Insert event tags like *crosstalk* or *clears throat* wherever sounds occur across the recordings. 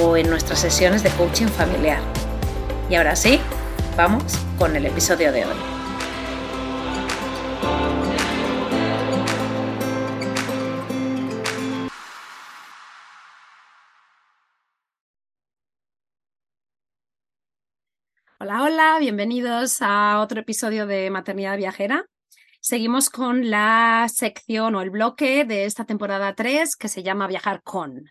o en nuestras sesiones de coaching familiar. Y ahora sí, vamos con el episodio de hoy. Hola, hola, bienvenidos a otro episodio de Maternidad Viajera. Seguimos con la sección o el bloque de esta temporada 3 que se llama Viajar con.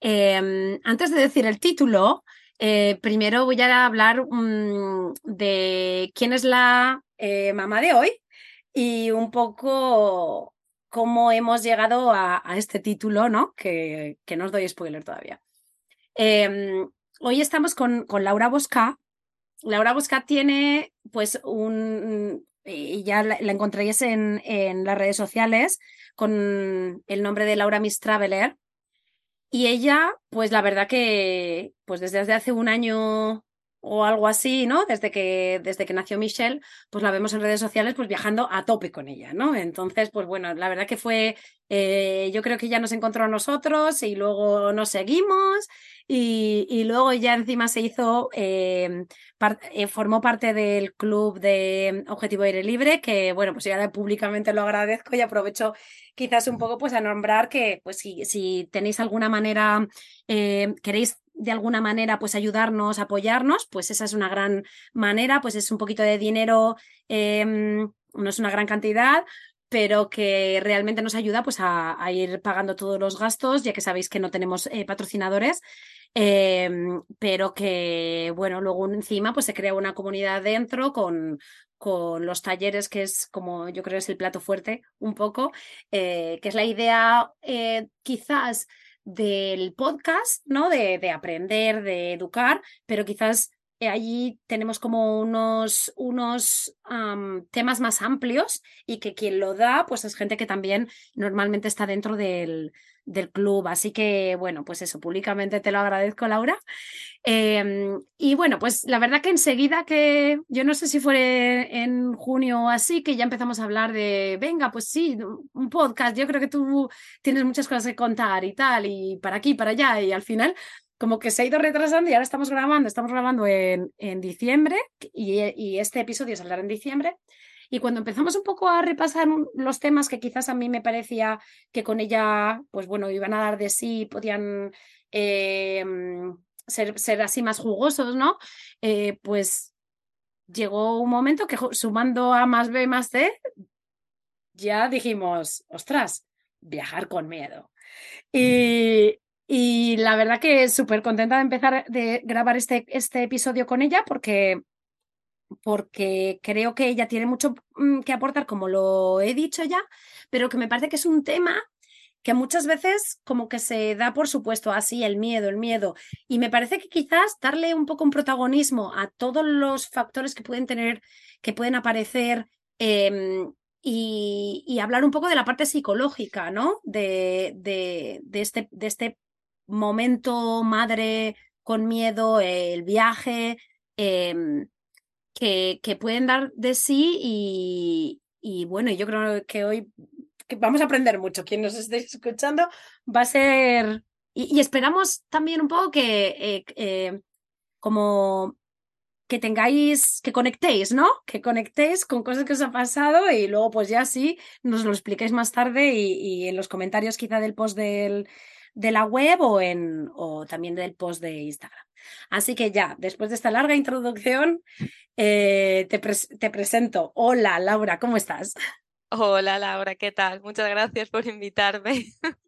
Em, antes de decir el título, eh, primero voy a hablar mm, de quién es la eh, mamá de hoy y un poco cómo hemos llegado a, este título, ¿no? Que, que, no os doy spoiler todavía. Em, hoy estamos con, con, Laura Bosca. Laura Bosca tiene, pues, un. Y ya la, la en, en, las redes sociales con el nombre de Laura Miss Traveler. Y ella, pues la verdad que, pues desde hace un año o algo así, ¿no? Desde que, desde que nació Michelle, pues la vemos en redes sociales, pues viajando a tope con ella, ¿no? Entonces, pues bueno, la verdad que fue, eh, yo creo que ya nos encontró a nosotros y luego nos seguimos y, luego ya encima se hizo, eh, eh, formó parte del club de Objetivo Aire Libre, que bueno, pues ya públicamente lo agradezco y aprovecho quizás un poco pues a nombrar que pues si, tenéis alguna manera, eh, queréis de alguna manera pues ayudarnos, apoyarnos, pues esa es una gran manera, pues es un poquito de dinero, em, no es una gran cantidad, pero que realmente nos ayuda pues a, ir pagando todos los gastos, ya que sabéis que no tenemos eh, patrocinadores, em, pero que bueno, luego encima pues se crea una comunidad dentro con, con los talleres, que es como yo creo es el plato fuerte un poco, eh, que es la idea eh, quizás del podcast, ¿no? De, de aprender, de educar, pero quizás allí tenemos como unos, unos temas más amplios y que quien lo da, pues es gente que también normalmente está dentro del, del club. Así que, bueno, pues eso, públicamente te lo agradezco, Laura. Em, y bueno, pues la verdad que enseguida que, yo no sé si fue en junio o así, que ya empezamos a hablar de, venga, pues sí, un podcast, yo creo que tú tienes muchas cosas que contar y tal, y para aquí, para allá, y al final como que se ha ido retrasando y ahora estamos grabando, estamos grabando en, en diciembre y, y, este episodio saldrá en diciembre. Y cuando empezamos un poco a repasar los temas que quizás a mí me parecía que con ella, pues bueno, iban a dar de sí, podían eh, ser, ser, así más jugosos, ¿no? Eh, pues llegó un momento que sumando A más B más C, ya dijimos, ostras, viajar con miedo. Y, y la verdad que súper contenta de empezar de grabar este, este episodio con ella porque, porque creo que ella tiene mucho mm, que aportar, como lo he dicho ya, pero que me parece que es un tema que muchas veces como que se da por supuesto así el miedo, el miedo. Y me parece que quizás darle un poco un protagonismo a todos los factores que pueden tener, que pueden aparecer em, y, y, hablar un poco de la parte psicológica, ¿no? De, de, de, este, de este momento madre con miedo, el viaje, em, que, que, pueden dar de sí y, y, bueno, yo creo que hoy vamos a aprender mucho. Quien nos esté escuchando va a ser... Y, esperamos también un poco que eh, eh, como que tengáis, que conectéis, ¿no? Que conectéis con cosas que os ha pasado y luego pues ya sí nos lo explicáis más tarde y, y en los comentarios quizá del post del, de la web o, en, o también del post de Instagram. Así que ya, después de esta larga introducción, eh, te, te presento. Hola, Laura, ¿cómo estás? Hola, Laura, ¿qué tal? Muchas gracias por invitarme. *laughs*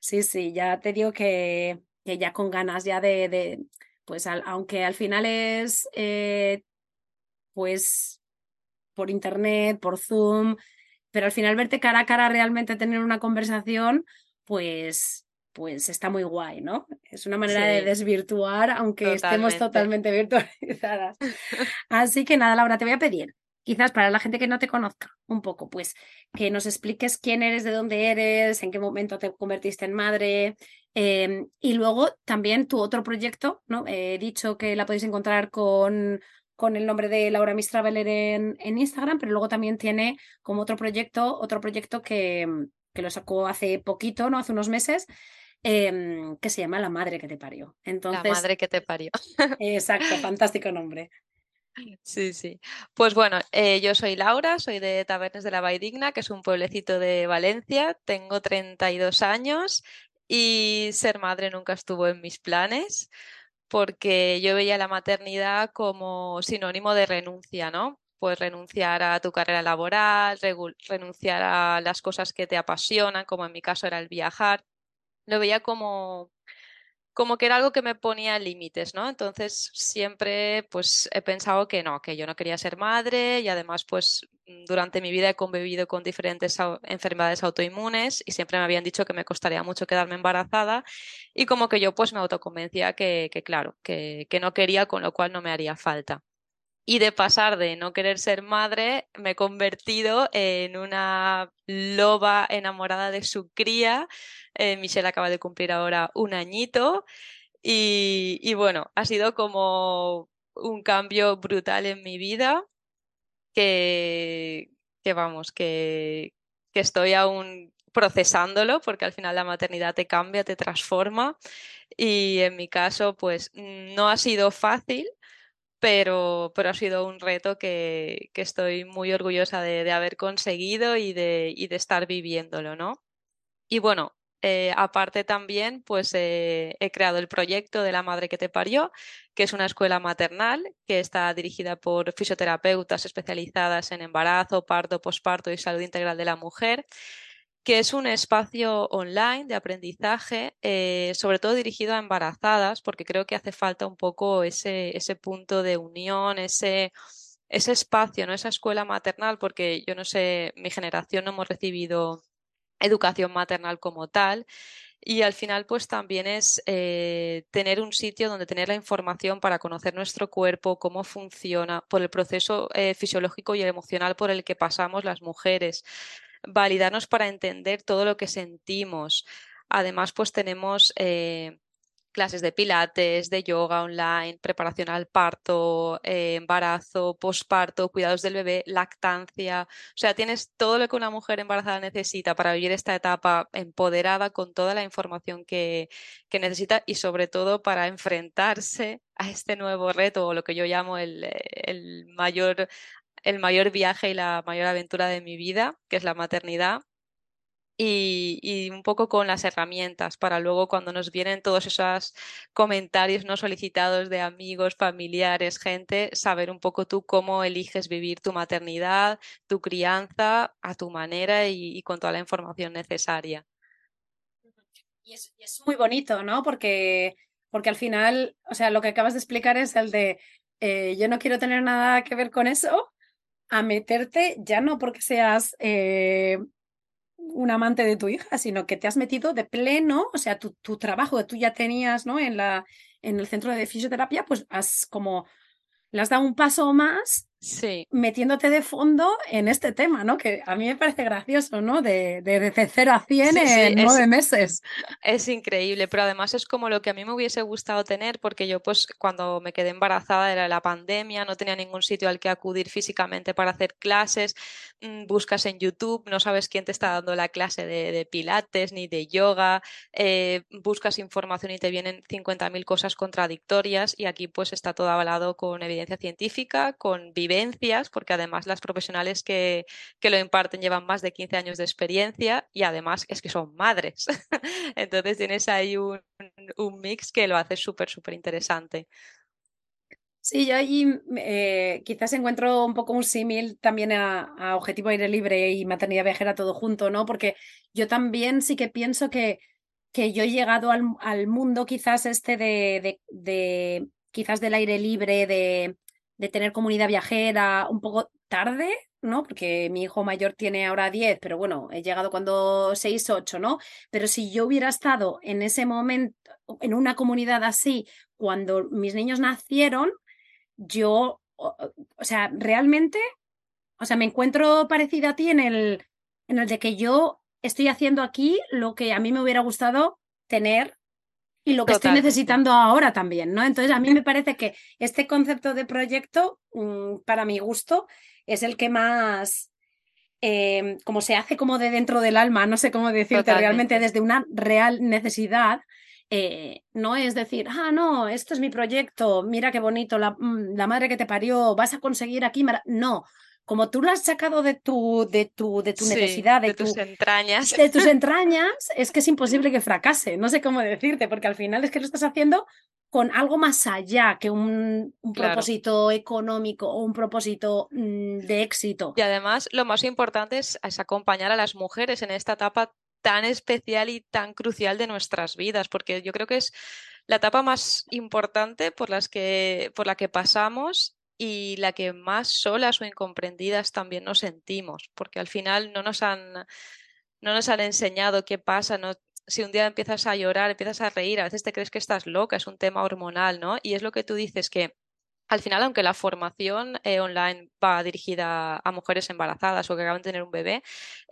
Sí, sí, ya te digo que, que ya con ganas ya de, de pues aunque al final es, eh, pues, por internet, por Zoom, pero al final verte cara a cara realmente tener una conversación, pues, pues está muy guay, ¿no? Es una manera de desvirtuar, aunque estemos totalmente virtualizadas. *laughs* Así que nada, Laura, te voy a pedir, quizás para la gente que no te conozca un poco, pues que nos expliques quién eres, de dónde eres, en qué momento te convertiste en madre. Em, y luego también tu otro proyecto, ¿no? He dicho que la podéis encontrar con, con el nombre de Laura Miss Traveler en, en Instagram, pero luego también tiene como otro proyecto, otro proyecto que, que lo sacó hace poquito, ¿no? Hace unos meses, Em, que se llama La Madre que te parió. Entonces, la Madre que te parió. exacto, fantástico nombre. Sí, sí. Pues bueno, eh, yo soy Laura, soy de Tabernes de la Vaidigna, que es un pueblecito de Valencia. Tengo 32 años y ser madre nunca estuvo en mis planes porque yo veía la maternidad como sinónimo de renuncia, ¿no? Pues renunciar a tu carrera laboral, renunciar a las cosas que te apasionan, como en mi caso era el viajar lo veía como, como que era algo que me ponía límites, ¿no? Entonces siempre pues he pensado que no, que yo no quería ser madre y además pues durante mi vida he convivido con diferentes enfermedades autoinmunes y siempre me habían dicho que me costaría mucho quedarme embarazada y como que yo pues me autoconvencía que, claro, que no quería, con lo cual no me haría falta y de pasar de no querer ser madre, me he convertido en una loba enamorada de su cría. Eh, Michelle acaba de cumplir ahora un añito y, bueno, ha sido como un cambio brutal en mi vida que, vamos, que, que estoy aún procesándolo porque al final la maternidad te cambia, te transforma y en mi caso pues no ha sido fácil pero, pero ha sido un reto que, que estoy muy orgullosa de, de haber conseguido y de, y de, estar viviéndolo, ¿no? Y bueno, eh, aparte también, pues eh, he creado el proyecto de La Madre que te parió, que es una escuela maternal que está dirigida por fisioterapeutas especializadas en embarazo, parto, posparto y salud integral de la mujer que es un espacio online de aprendizaje, eh, sobre todo dirigido a embarazadas, porque creo que hace falta un poco ese, ese punto de unión, ese, ese espacio, ¿no? esa escuela maternal, porque yo no sé, mi generación no hemos recibido educación maternal como tal. Y al final, pues también es eh, tener un sitio donde tener la información para conocer nuestro cuerpo, cómo funciona, por el proceso eh, fisiológico y emocional por el que pasamos las mujeres validarnos para entender todo lo que sentimos. Además, pues tenemos eh, clases de pilates, de yoga online, preparación al parto, eh, embarazo, posparto, cuidados del bebé, lactancia. O sea, tienes todo lo que una mujer embarazada necesita para vivir esta etapa empoderada con toda la información que, que necesita y sobre todo para enfrentarse a este nuevo reto o lo que yo llamo el, el mayor el mayor viaje y la mayor aventura de mi vida, que es la maternidad, y, un poco con las herramientas para luego cuando nos vienen todos esos comentarios no solicitados de amigos, familiares, gente, saber un poco tú cómo eliges vivir tu maternidad, tu crianza a tu manera y, con toda la información necesaria. Y es, muy bonito, ¿no? Porque, porque al final, o sea, lo que acabas de explicar es el de eh, yo no quiero tener nada que ver con eso, a meterte, ya no porque seas eh, un amante de tu hija, sino que te has metido de pleno, o sea, tu, tu trabajo que tú ya tenías ¿no? en, la, en el centro de fisioterapia, pues has como, le has dado un paso más sí. metiéndote de fondo en este tema, ¿no? Que a mí me parece gracioso, ¿no? De, de, de 0 a 100 en nueve meses. Es increíble, pero además es como lo que a mí me hubiese gustado tener, porque yo pues cuando me quedé embarazada era la pandemia, no tenía ningún sitio al que acudir físicamente para hacer clases, mm, buscas en YouTube, no sabes quién te está dando la clase de, de pilates ni de yoga, eh, buscas información y te vienen 50.000 cosas contradictorias y aquí pues está todo avalado con evidencia científica, con vivencia porque además las profesionales que, que, lo imparten llevan más de 15 años de experiencia y además es que son madres. *laughs* Entonces tienes ahí un, un mix que lo hace súper, súper interesante. Sí, yo ahí eh, quizás encuentro un poco un símil también a, Objetivo Aire Libre y Maternidad Viajera todo junto, ¿no? Porque yo también sí que pienso que, que yo he llegado al, al mundo quizás este de, de, quizás del aire libre, de, de tener comunidad viajera un poco tarde, ¿no? Porque mi hijo mayor tiene ahora 10, pero bueno, he llegado cuando 6, 8, ¿no? Pero si yo hubiera estado en ese momento, en una comunidad así, cuando mis niños nacieron, yo, o, sea, realmente, o sea, me encuentro parecida a ti en el, en el de que yo estoy haciendo aquí lo que a mí me hubiera gustado tener y lo que estoy necesitando ahora también, ¿no? Entonces, a mí me parece que este concepto de proyecto, mm, para mi gusto, es el que más, em, como se hace como de dentro del alma, no sé cómo decirte, realmente desde una real necesidad eh, no es decir, ah, no, esto es mi proyecto, mira qué bonito, la, mm, la madre que te parió, vas a conseguir aquí. No, como tú lo has sacado de tu, de tu, de tu necesidad, de, tus entrañas. De tus *laughs* entrañas, es que es imposible que fracase. No sé cómo decirte, porque al final es que lo estás haciendo con algo más allá que un, propósito económico o un propósito mm, de éxito. Y además, lo más importante es acompañar a las mujeres en esta etapa tan especial y tan crucial de nuestras vidas, porque yo creo que es la etapa más importante por, las que, por la que pasamos y la que más solas o incomprendidas también nos sentimos, porque al final no nos han, no nos han enseñado qué pasa, si un día empiezas a llorar, empiezas a reír, a veces te crees que estás loca, es un tema hormonal, ¿no? Y es lo que tú dices que al final, aunque la formación eh, online va dirigida a mujeres embarazadas o que acaban de tener un bebé,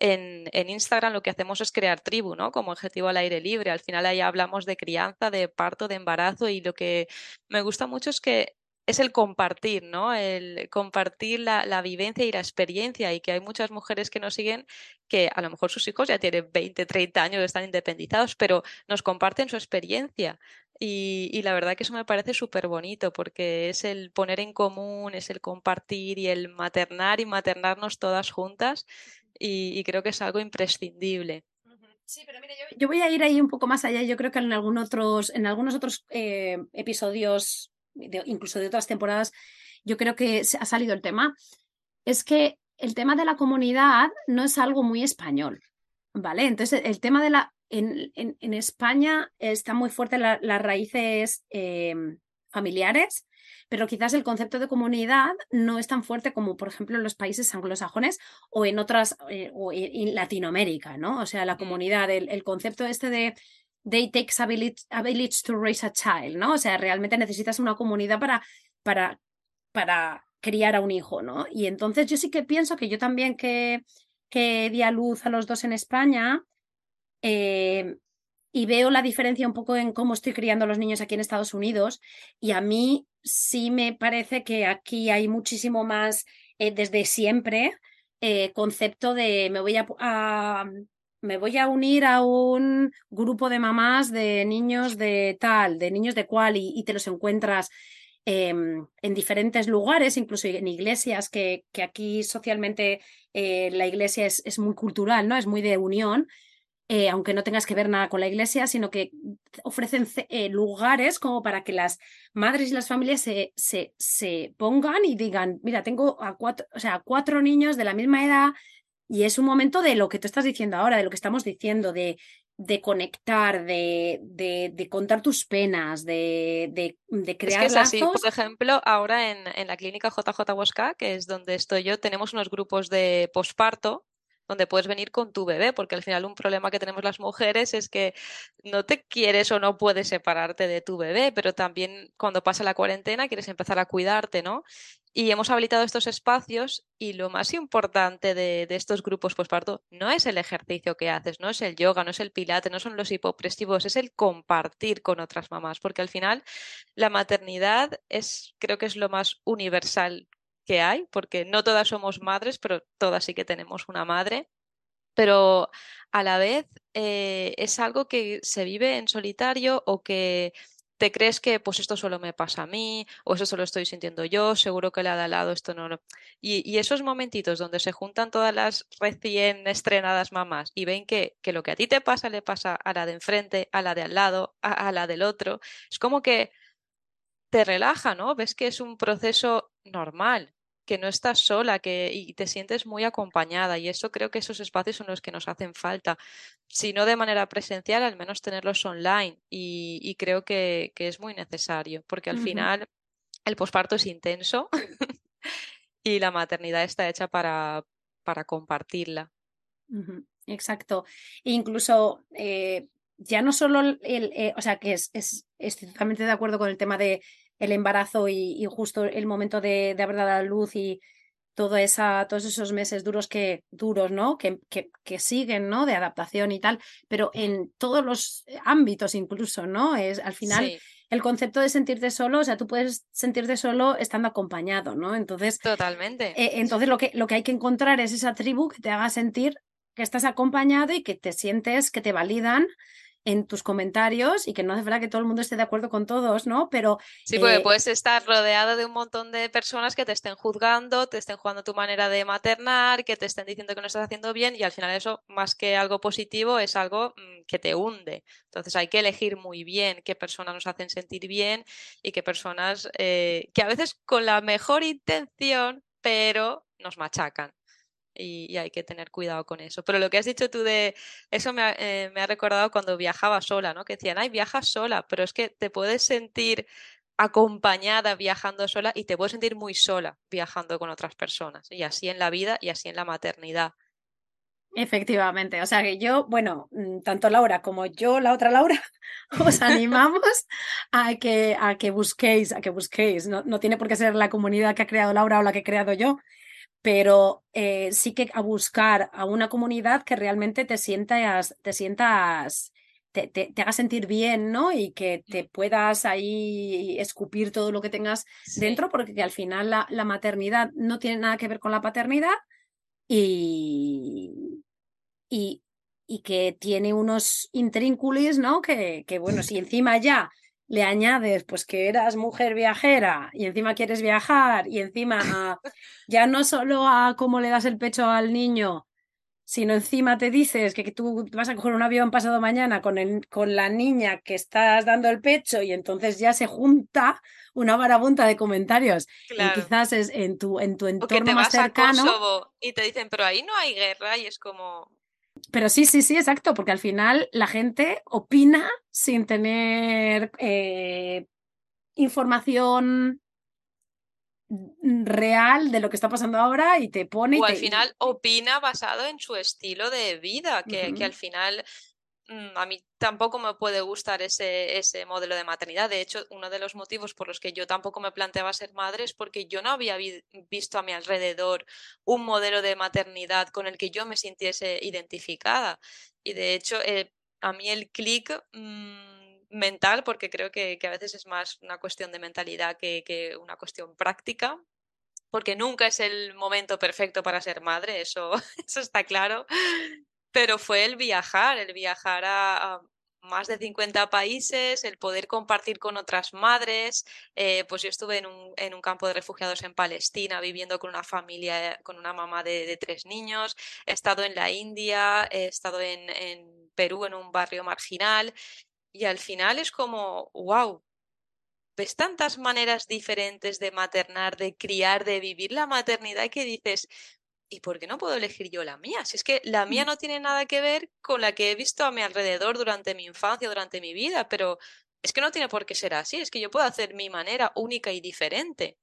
en, Instagram lo que hacemos es crear tribu, ¿no? Como objetivo al aire libre. Al final ahí hablamos de crianza, de parto, de embarazo y lo que me gusta mucho es que es el compartir, ¿no? El compartir la, la, vivencia y la experiencia y que hay muchas mujeres que nos siguen que a lo mejor sus hijos ya tienen 20, 30 años, están independizados, pero nos comparten su experiencia. Y, la verdad que eso me parece súper bonito porque es el poner en común, es el compartir y el maternar y maternarnos todas juntas y, creo que es algo imprescindible. Sí, pero mira, yo, voy a ir ahí un poco más allá. Yo creo que en, algún otros, en algunos otros eh, episodios, incluso de otras temporadas, yo creo que ha salido el tema. Es que el tema de la comunidad no es algo muy español, ¿vale? Entonces, el tema de la en, España están muy fuertes las raíces eh, familiares, pero quizás el concepto de comunidad no es tan fuerte como, por ejemplo, en los países anglosajones o en otras, eh, o en Latinoamérica, ¿no? O sea, la comunidad, el, concepto este de they takes a village, to raise a child, ¿no? O sea, realmente necesitas una comunidad para, para, para criar a un hijo, ¿no? Y entonces yo sí que pienso que yo también que, que di a luz a los dos en España, eh, y veo la diferencia un poco en cómo estoy criando a los niños aquí en Estados Unidos y a mí sí me parece que aquí hay muchísimo más eh, desde siempre eh, concepto de me voy a, me voy a unir a un grupo de mamás de niños de tal, de niños de cual y, te los encuentras em, en diferentes lugares, incluso en iglesias, que, aquí socialmente la iglesia es, es, muy cultural, ¿no? Es muy de unión. Eh, aunque no tengas que ver nada con la iglesia, sino que ofrecen eh, lugares como para que las madres y las familias se, se, se, pongan y digan, mira, tengo a cuatro, o sea, cuatro niños de la misma edad y es un momento de lo que tú estás diciendo ahora, de lo que estamos diciendo, de, de conectar, de, de, contar tus penas, de, de, crear es que es Así. Por ejemplo, ahora en, en la clínica JJ Bosca, que es donde estoy yo, tenemos unos grupos de posparto donde puedes venir con tu bebé, porque al final un problema que tenemos las mujeres es que no te quieres o no puedes separarte de tu bebé, pero también cuando pasa la cuarentena quieres empezar a cuidarte, ¿no? Y hemos habilitado estos espacios y lo más importante de, estos grupos posparto no es el ejercicio que haces, no es el yoga, no es el pilate, no son los hipopresivos, es el compartir con otras mamás, porque al final la maternidad es, creo que es lo más universal que hay, porque no todas somos madres, pero todas sí que tenemos una madre. Pero a la vez eh, es algo que se vive en solitario o que te crees que pues esto solo me pasa a mí, o eso solo estoy sintiendo yo, seguro que la de al lado esto no. Y, esos momentitos donde se juntan todas las recién estrenadas mamás y ven que, lo que a ti te pasa le pasa a la de enfrente, a la de al lado, a la del otro, es como que te relaja, ¿no? Ves que es un proceso normal, que no estás sola que, y te sientes muy acompañada. Y eso creo que esos espacios son los que nos hacen falta. Si no de manera presencial, al menos tenerlos online. Y, creo que, es muy necesario, porque al final el posparto es intenso *laughs* y la maternidad está hecha para, para compartirla. Exacto. incluso eh, ya no solo el, eh, o sea, que es, es, totalmente de acuerdo con el tema de el embarazo y, justo el momento de, de, haber dado la luz y todo esa, todos esos meses duros que, duros, ¿no? Que, que, siguen, ¿no? De adaptación y tal, pero en todos los ámbitos incluso, ¿no? Es al final el concepto de sentirte solo, o sea, tú puedes sentirte solo estando acompañado, ¿no? Entonces. Totalmente. Eh, entonces lo que, lo que hay que encontrar es esa tribu que te haga sentir que estás acompañado y que te sientes, que te validan en tus comentarios y que no hace falta que todo el mundo esté de acuerdo con todos, ¿no? Pero... Sí, porque eh, puedes estar rodeado de un montón de personas que te estén juzgando, te estén jugando tu manera de maternar, que te estén diciendo que no estás haciendo bien y al final eso, más que algo positivo, es algo mm, que te hunde. Entonces hay que elegir muy bien qué personas nos hacen sentir bien y qué personas eh, que a veces con la mejor intención, pero nos machacan y, hay que tener cuidado con eso. Pero lo que has dicho tú de eso me ha, eh, me ha recordado cuando viajaba sola, ¿no? Que decían, ay, viajas sola, pero es que te puedes sentir acompañada viajando sola y te puedes sentir muy sola viajando con otras personas. Y así en la vida y así en la maternidad. Efectivamente, o sea que yo, bueno, mm, tanto Laura como yo, la otra Laura, *laughs* os *laughs* animamos a que, a que busquéis, a que busquéis. No, no tiene por qué ser la comunidad que ha creado Laura o la que he creado yo, pero eh, sí que a buscar a una comunidad que realmente te sientas, te sientas, te, te, haga sentir bien, ¿no? Y que te puedas ahí escupir todo lo que tengas dentro, porque al final la, la, maternidad no tiene nada que ver con la paternidad y, y, y que tiene unos intrínculos, ¿no? Que, que bueno, si encima ya le añades pues que eras mujer viajera y encima quieres viajar y encima *laughs* ya no solo a cómo le das el pecho al niño, sino encima te dices que, tú vas a coger un avión pasado mañana con, el, con la niña que estás dando el pecho y entonces ya se junta una marabunta de comentarios y quizás es en tu, en tu entorno más cercano. y te dicen, pero ahí no hay guerra y es como, pero sí, sí, sí, exacto, porque al final la gente opina sin tener eh, información real de lo que está pasando ahora y te pone... O al final opina basado en su estilo de vida, que, que al final a mí tampoco me puede gustar ese, ese modelo de maternidad. De hecho, uno de los motivos por los que yo tampoco me planteaba ser madre es porque yo no había visto a mi alrededor un modelo de maternidad con el que yo me sintiese identificada. Y de hecho, eh, a mí el clic mm, mental, porque creo que, que, a veces es más una cuestión de mentalidad que, que una cuestión práctica, porque nunca es el momento perfecto para ser madre, eso, *laughs* eso está claro pero fue el viajar, el viajar a, más de 50 países, el poder compartir con otras madres. Eh, pues yo estuve en un, campo de refugiados en Palestina viviendo con una familia, con una mamá de, tres niños. He estado en la India, he estado en, en, Perú, en un barrio marginal. Y al final es como, wow, ves tantas maneras diferentes de maternar, de criar, de vivir la maternidad que dices, ¿y por qué no puedo elegir yo la mía? Si es que la mía mm. no tiene nada que ver con la que he visto a mi alrededor durante mi infancia, durante mi vida, pero es que no tiene por qué ser así, es que yo puedo hacer mi manera única y diferente.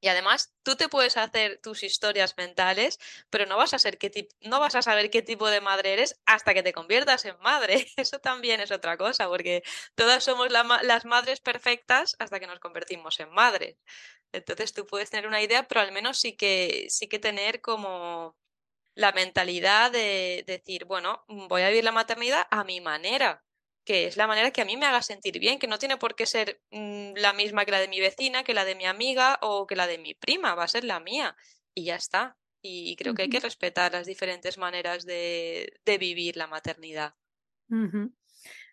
Y además, tú te puedes hacer tus historias mentales, pero no vas a ser qué no vas a saber qué tipo de madre eres hasta que te conviertas en madre. *laughs* Eso también es otra cosa, porque todas somos las madres perfectas hasta que nos convertimos en madres. Entonces tú puedes tener una idea, pero al menos sí que, sí que tener como la mentalidad de decir, bueno, voy a vivir la maternidad a mi manera, que es la manera que a mí me haga sentir bien, que no tiene por qué ser mm, la misma que la de mi vecina, que la de mi amiga o que la de mi prima, va a ser la mía y ya está. Y creo que hay que respetar las diferentes maneras de, de vivir la maternidad.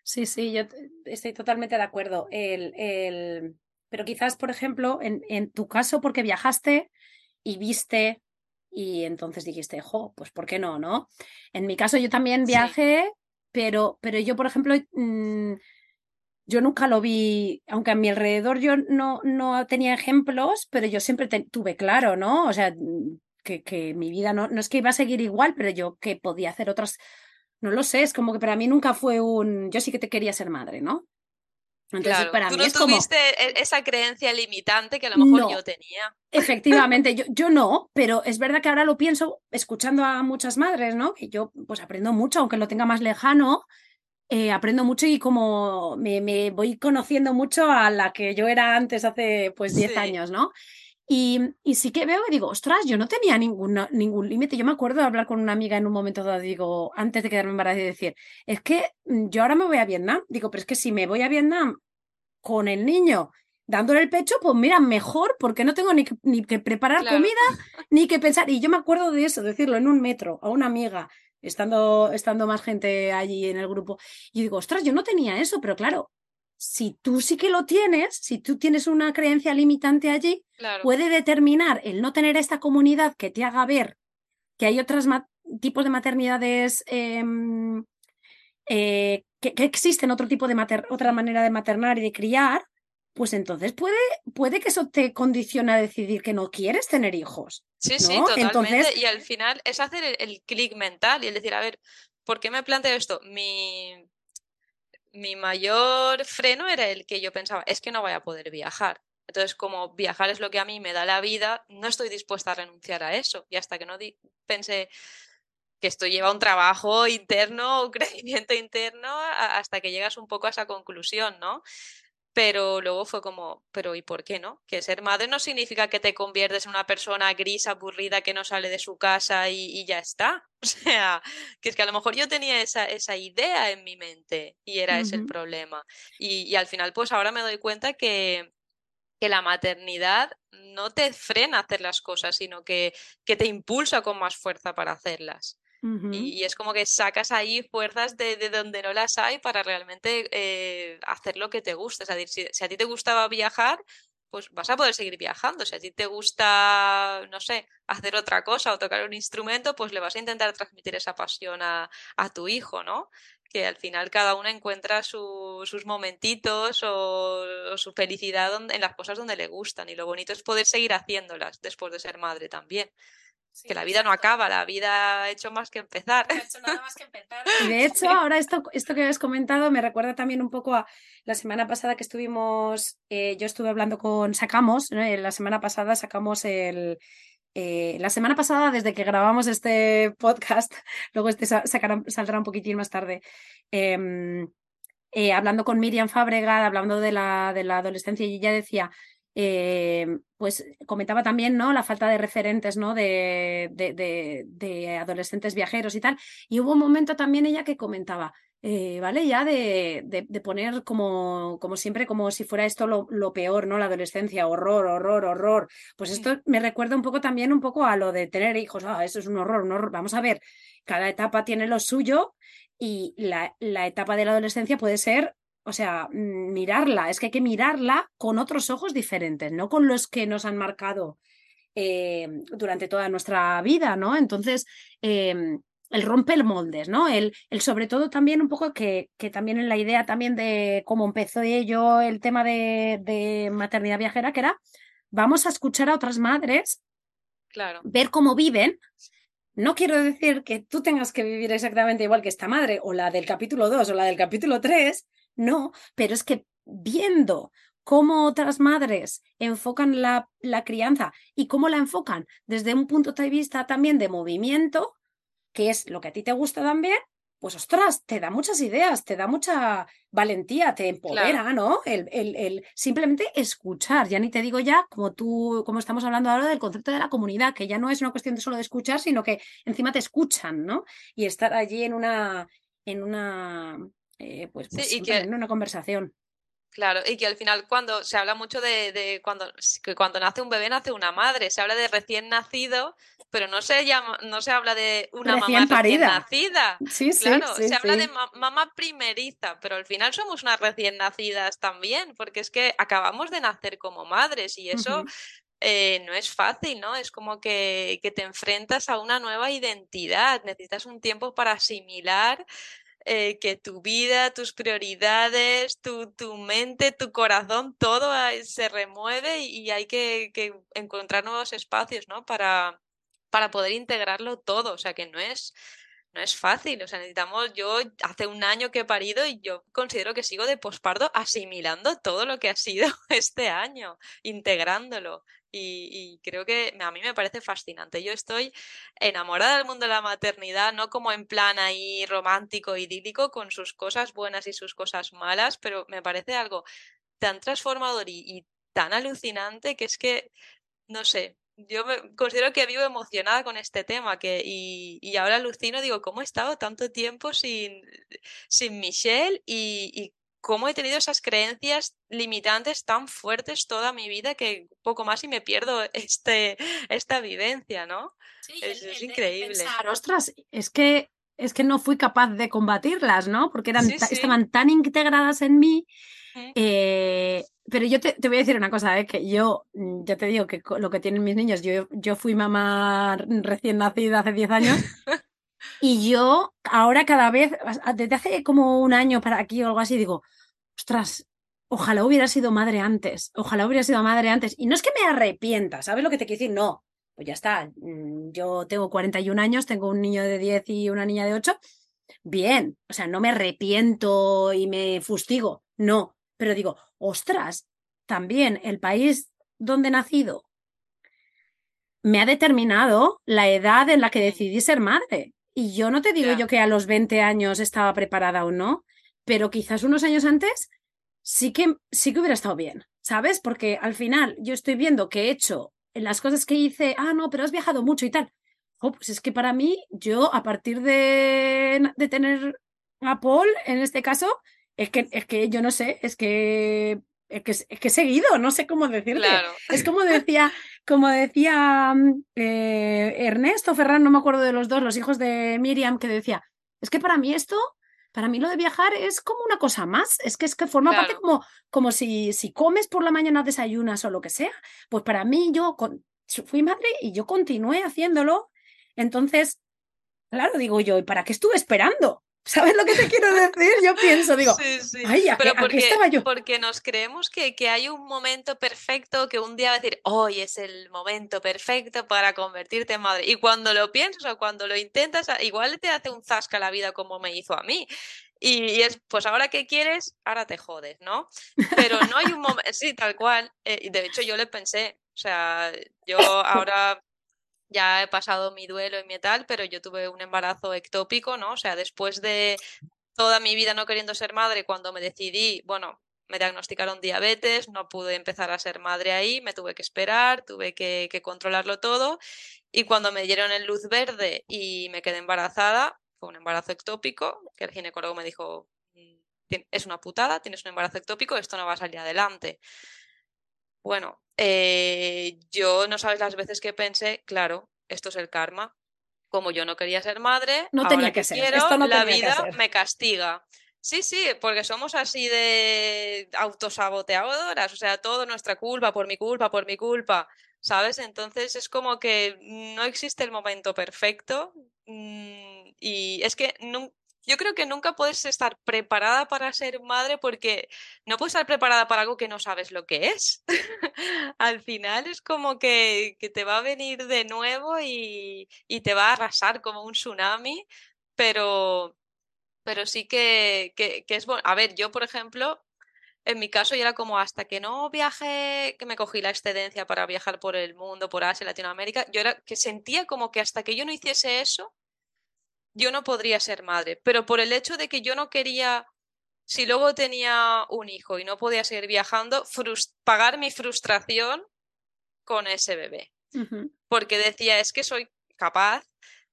Sí, sí, yo estoy totalmente de acuerdo. El, el... Pero quizás, por ejemplo, en, en tu caso, porque viajaste y viste y entonces dijiste, jo, pues ¿por qué no, no? En mi caso yo también viajé, pero, pero yo, por ejemplo, mm, yo nunca lo vi, aunque a mi alrededor yo no, no tenía ejemplos, pero yo siempre tuve claro, ¿no? O sea, mm, que, que mi vida no, no es que iba a seguir igual, pero yo que podía hacer otras, no lo sé, es como que para mí nunca fue un, yo sí que te quería ser madre, ¿no? Entonces, para tú mí no es tuviste e, esa creencia limitante que a lo mejor yo tenía. Efectivamente, yo, yo no, *laughs* pero es verdad que ahora lo pienso escuchando a muchas madres, ¿no? Que yo pues aprendo mucho, aunque lo tenga más lejano, eh, aprendo mucho y como me, voy conociendo mucho a la que yo era antes hace pues 10 años, ¿no? Y, y, sí que veo y digo, ostras, yo no tenía ningún, ningún límite. Yo me acuerdo de hablar con una amiga en un momento dado, digo, antes de quedarme embarazada y decir, es que mm, yo ahora me voy a Vietnam. Digo, pero es que si me voy a Vietnam con el niño dándole el pecho, pues mira, mejor, porque no tengo ni que, ni que preparar comida, ni que pensar. Y yo me acuerdo de eso, decirlo en un metro a una amiga, estando, estando más gente allí en el grupo. Y digo, ostras, yo no tenía eso, pero claro, si tú sí que lo tienes, si tú tienes una creencia limitante allí, puede determinar el no tener esta comunidad que te haga ver que hay otros tipos de maternidades em, eh, que, existen otro tipo de otra manera de maternar y de criar, pues entonces puede, puede que eso te condicione a decidir que no quieres tener hijos. Sí, sí, totalmente. Y al final es hacer el, el clic mental y el decir, a ver, ¿por qué me planteo esto? Mi, mi mayor freno era el que yo pensaba, es que no voy a poder viajar. Entonces, como viajar es lo que a mí me da la vida, no estoy dispuesta a renunciar a eso. Y hasta que no pensé que esto lleva un trabajo interno, un *laughs* crecimiento interno, hasta que llegas un poco a esa conclusión, ¿no? Pero luego fue como, pero ¿y por qué no? Que ser madre no significa que te conviertes en una persona gris, aburrida, que no sale de su casa y, ya está. *laughs* O sea, que es que a lo mejor yo tenía esa, esa idea en mi mente y era ese el problema. Y, y, al final, pues ahora me doy cuenta que, que la maternidad no te frena a hacer las cosas, sino que, que te impulsa con más fuerza para hacerlas y, es como que sacas ahí fuerzas de, donde no las hay para realmente eh, hacer lo que te gusta. Es decir, si, a ti te gustaba viajar, pues vas a poder seguir viajando. Si a ti te gusta, no sé, hacer otra cosa o tocar un instrumento, pues le vas a intentar transmitir esa pasión a, tu hijo, ¿no? Que al final cada uno encuentra sus momentitos o, su felicidad en las cosas donde le gustan. Y lo bonito es poder seguir haciéndolas después de ser madre también que la vida no acaba, la vida ha hecho más que empezar. ha hecho nada más que empezar. Y de hecho, *laughs* ahora esto, esto que has comentado me recuerda también un poco a la semana pasada que estuvimos, eh, yo estuve hablando con Sacamos, la semana pasada sacamos el... Eh, la semana pasada, desde que grabamos este podcast, *laughs* luego este saldrá un poquitín más tarde, em, eh, hablando con Miriam Fábrega, hablando de la, de la adolescencia, y ella decía, eh, pues comentaba también ¿no? la falta de referentes ¿no? de, de, adolescentes viajeros y tal. Y hubo un momento también ella que comentaba, eh, ¿vale? Ya de, poner como, como siempre, como si fuera esto lo, peor, ¿no? La adolescencia, horror, horror, horror. Pues esto me recuerda un poco también un poco a lo de tener hijos. Ah, eso es un horror, un horror. Vamos a ver, cada etapa tiene lo suyo y la, la etapa de la adolescencia puede ser o sea, mm, mirarla, es que hay que mirarla con otros ojos diferentes, no con los que nos han marcado eh, durante toda nuestra vida, ¿no? Entonces, em, el romper moldes, ¿no? El, el, sobre todo también un poco que, que, también en la idea también de cómo empezó ello el tema de, de, maternidad viajera, que era vamos a escuchar a otras madres, claro. ver cómo viven. No quiero decir que tú tengas que vivir exactamente igual que esta madre, o la del capítulo 2 o la del capítulo 3, no, pero es que viendo cómo otras madres enfocan la, la, crianza y cómo la enfocan desde un punto de vista también de movimiento, que es lo que a ti te gusta también, pues ostras, te da muchas ideas, te da mucha valentía, te empodera, ¿no? El, el, el, simplemente escuchar, ya ni te digo ya, como tú, como estamos hablando ahora del concepto de la comunidad, que ya no es una cuestión de solo de escuchar, sino que encima te escuchan, ¿no? Y estar allí en una, en una eh, pues, pues en una conversación. Claro, y que al final cuando se habla mucho de, cuando, que cuando nace un bebé nace una madre, se habla de recién nacido, pero no se llama, no se habla de una mamá recién nacida. Sí, claro, se habla de mamá primeriza, pero al final somos unas recién nacidas también, porque es que acabamos de nacer como madres y eso eh, no es fácil, ¿no? Es como que, que te enfrentas a una nueva identidad, necesitas un tiempo para asimilar eh, que tu vida, tus prioridades, tu, tu, mente, tu corazón, todo se remueve y hay que, que encontrar nuevos espacios, ¿no? Para, para poder integrarlo todo. O sea que no es, no es fácil. O sea, necesitamos, yo hace un año que he parido y yo considero que sigo de posparto asimilando todo lo que ha sido *laughs* este año, integrándolo. Y, creo que a mí me parece fascinante. Yo estoy enamorada del mundo de la maternidad, no como en plan ahí romántico, idílico, con sus cosas buenas y sus cosas malas, pero me parece algo tan transformador y, tan alucinante que es que, no sé, yo me, considero que vivo emocionada con este tema que, y, y, ahora alucino, digo, ¿cómo he estado tanto tiempo sin, sin Michelle y, y cómo he tenido esas creencias limitantes tan fuertes toda mi vida que poco más y me pierdo este, esta vivencia, ¿no? Sí, es, increíble. ostras, es que, es que no fui capaz de combatirlas, ¿no? Porque eran, estaban tan integradas en mí. Eh, pero yo te, voy a decir una cosa, ¿eh? que yo, mm, ya te digo que lo que tienen mis niños, yo, yo fui mamá recién nacida hace 10 años *laughs* Y yo ahora cada vez, desde hace como un año para aquí o algo así, digo, ostras, ojalá hubiera sido madre antes, ojalá hubiera sido madre antes. Y no es que me arrepienta, ¿sabes lo que te quiero decir? No, pues ya está. Mm, yo tengo 41 años, tengo un niño de 10 y una niña de 8. Bien, o sea, no me arrepiento y me fustigo, no, pero digo, ostras, también el país donde he nacido me ha determinado la edad en la que decidí ser madre. Y yo no te digo yo que a los 20 años estaba preparada o no, pero quizás unos años antes sí que, sí que hubiera estado bien, ¿sabes? Porque al final yo estoy viendo que he hecho las cosas que hice, ah, no, pero has viajado mucho y tal. Oh, pues es que para mí, yo a partir de, de tener a Paul, en este caso, es que, es que yo no sé, es que es que, es que he seguido, no sé cómo decirte. Es como decía, como decía eh, Ernesto Ferran, no me acuerdo de los dos, los hijos de Miriam, que decía, es que para mí esto, para mí lo de viajar es como una cosa más, es que es que forma parte como, como si, si comes por la mañana, desayunas o lo que sea. Pues para mí yo fui madre y yo continué haciéndolo. Entonces, claro, digo yo, ¿y para qué estuve esperando? ¿Sabes lo que te quiero decir? Yo pienso, digo, sí, sí. Ay, Pero porque, estaba yo? porque nos creemos que, que, hay un momento perfecto que un día va a decir, hoy es el momento perfecto para convertirte en madre. Y cuando lo piensas o cuando lo intentas, igual te hace un zasca la vida como me hizo a mí. Y, es, pues ahora que quieres, ahora te jodes, ¿no? Pero no hay un momento, sí, tal cual. Eh, de hecho, yo le pensé, o sea, yo *laughs* ahora ya he pasado mi duelo y mi tal, pero yo tuve un embarazo ectópico, ¿no? O sea, después de toda mi vida no queriendo ser madre, cuando me decidí, bueno, me diagnosticaron diabetes, no pude empezar a ser madre ahí, me tuve que esperar, tuve que, controlarlo todo y cuando me dieron el luz verde y me quedé embarazada, fue un embarazo ectópico, que el ginecólogo me dijo, mm, es una putada, tienes un embarazo ectópico, esto no va a salir adelante. Bueno, eh, yo no sabes las veces que pensé, claro, esto es el karma. Como yo no quería ser madre, no tenía que, ser. Quiero, la vida me castiga. Sí, sí, porque somos así de autosaboteadoras, o sea, todo nuestra culpa, por mi culpa, por mi culpa, ¿sabes? Entonces es como que no existe el momento perfecto mm, y es que no, yo creo que nunca puedes estar preparada para ser madre porque no puedes estar preparada para algo que no sabes lo que es. *laughs* Al final es como que, te va a venir de nuevo y, te va a arrasar como un tsunami, pero, pero sí que, que, es bueno. A ver, yo, por ejemplo, en mi caso ya era como hasta que no viaje, que me cogí la excedencia para viajar por el mundo, por Asia, Latinoamérica, yo era que sentía como que hasta que yo no hiciese eso, yo no podría ser madre, pero por el hecho de que yo no quería, si luego tenía un hijo y no podía seguir viajando, pagar mi frustración con ese bebé. Porque decía, es que soy capaz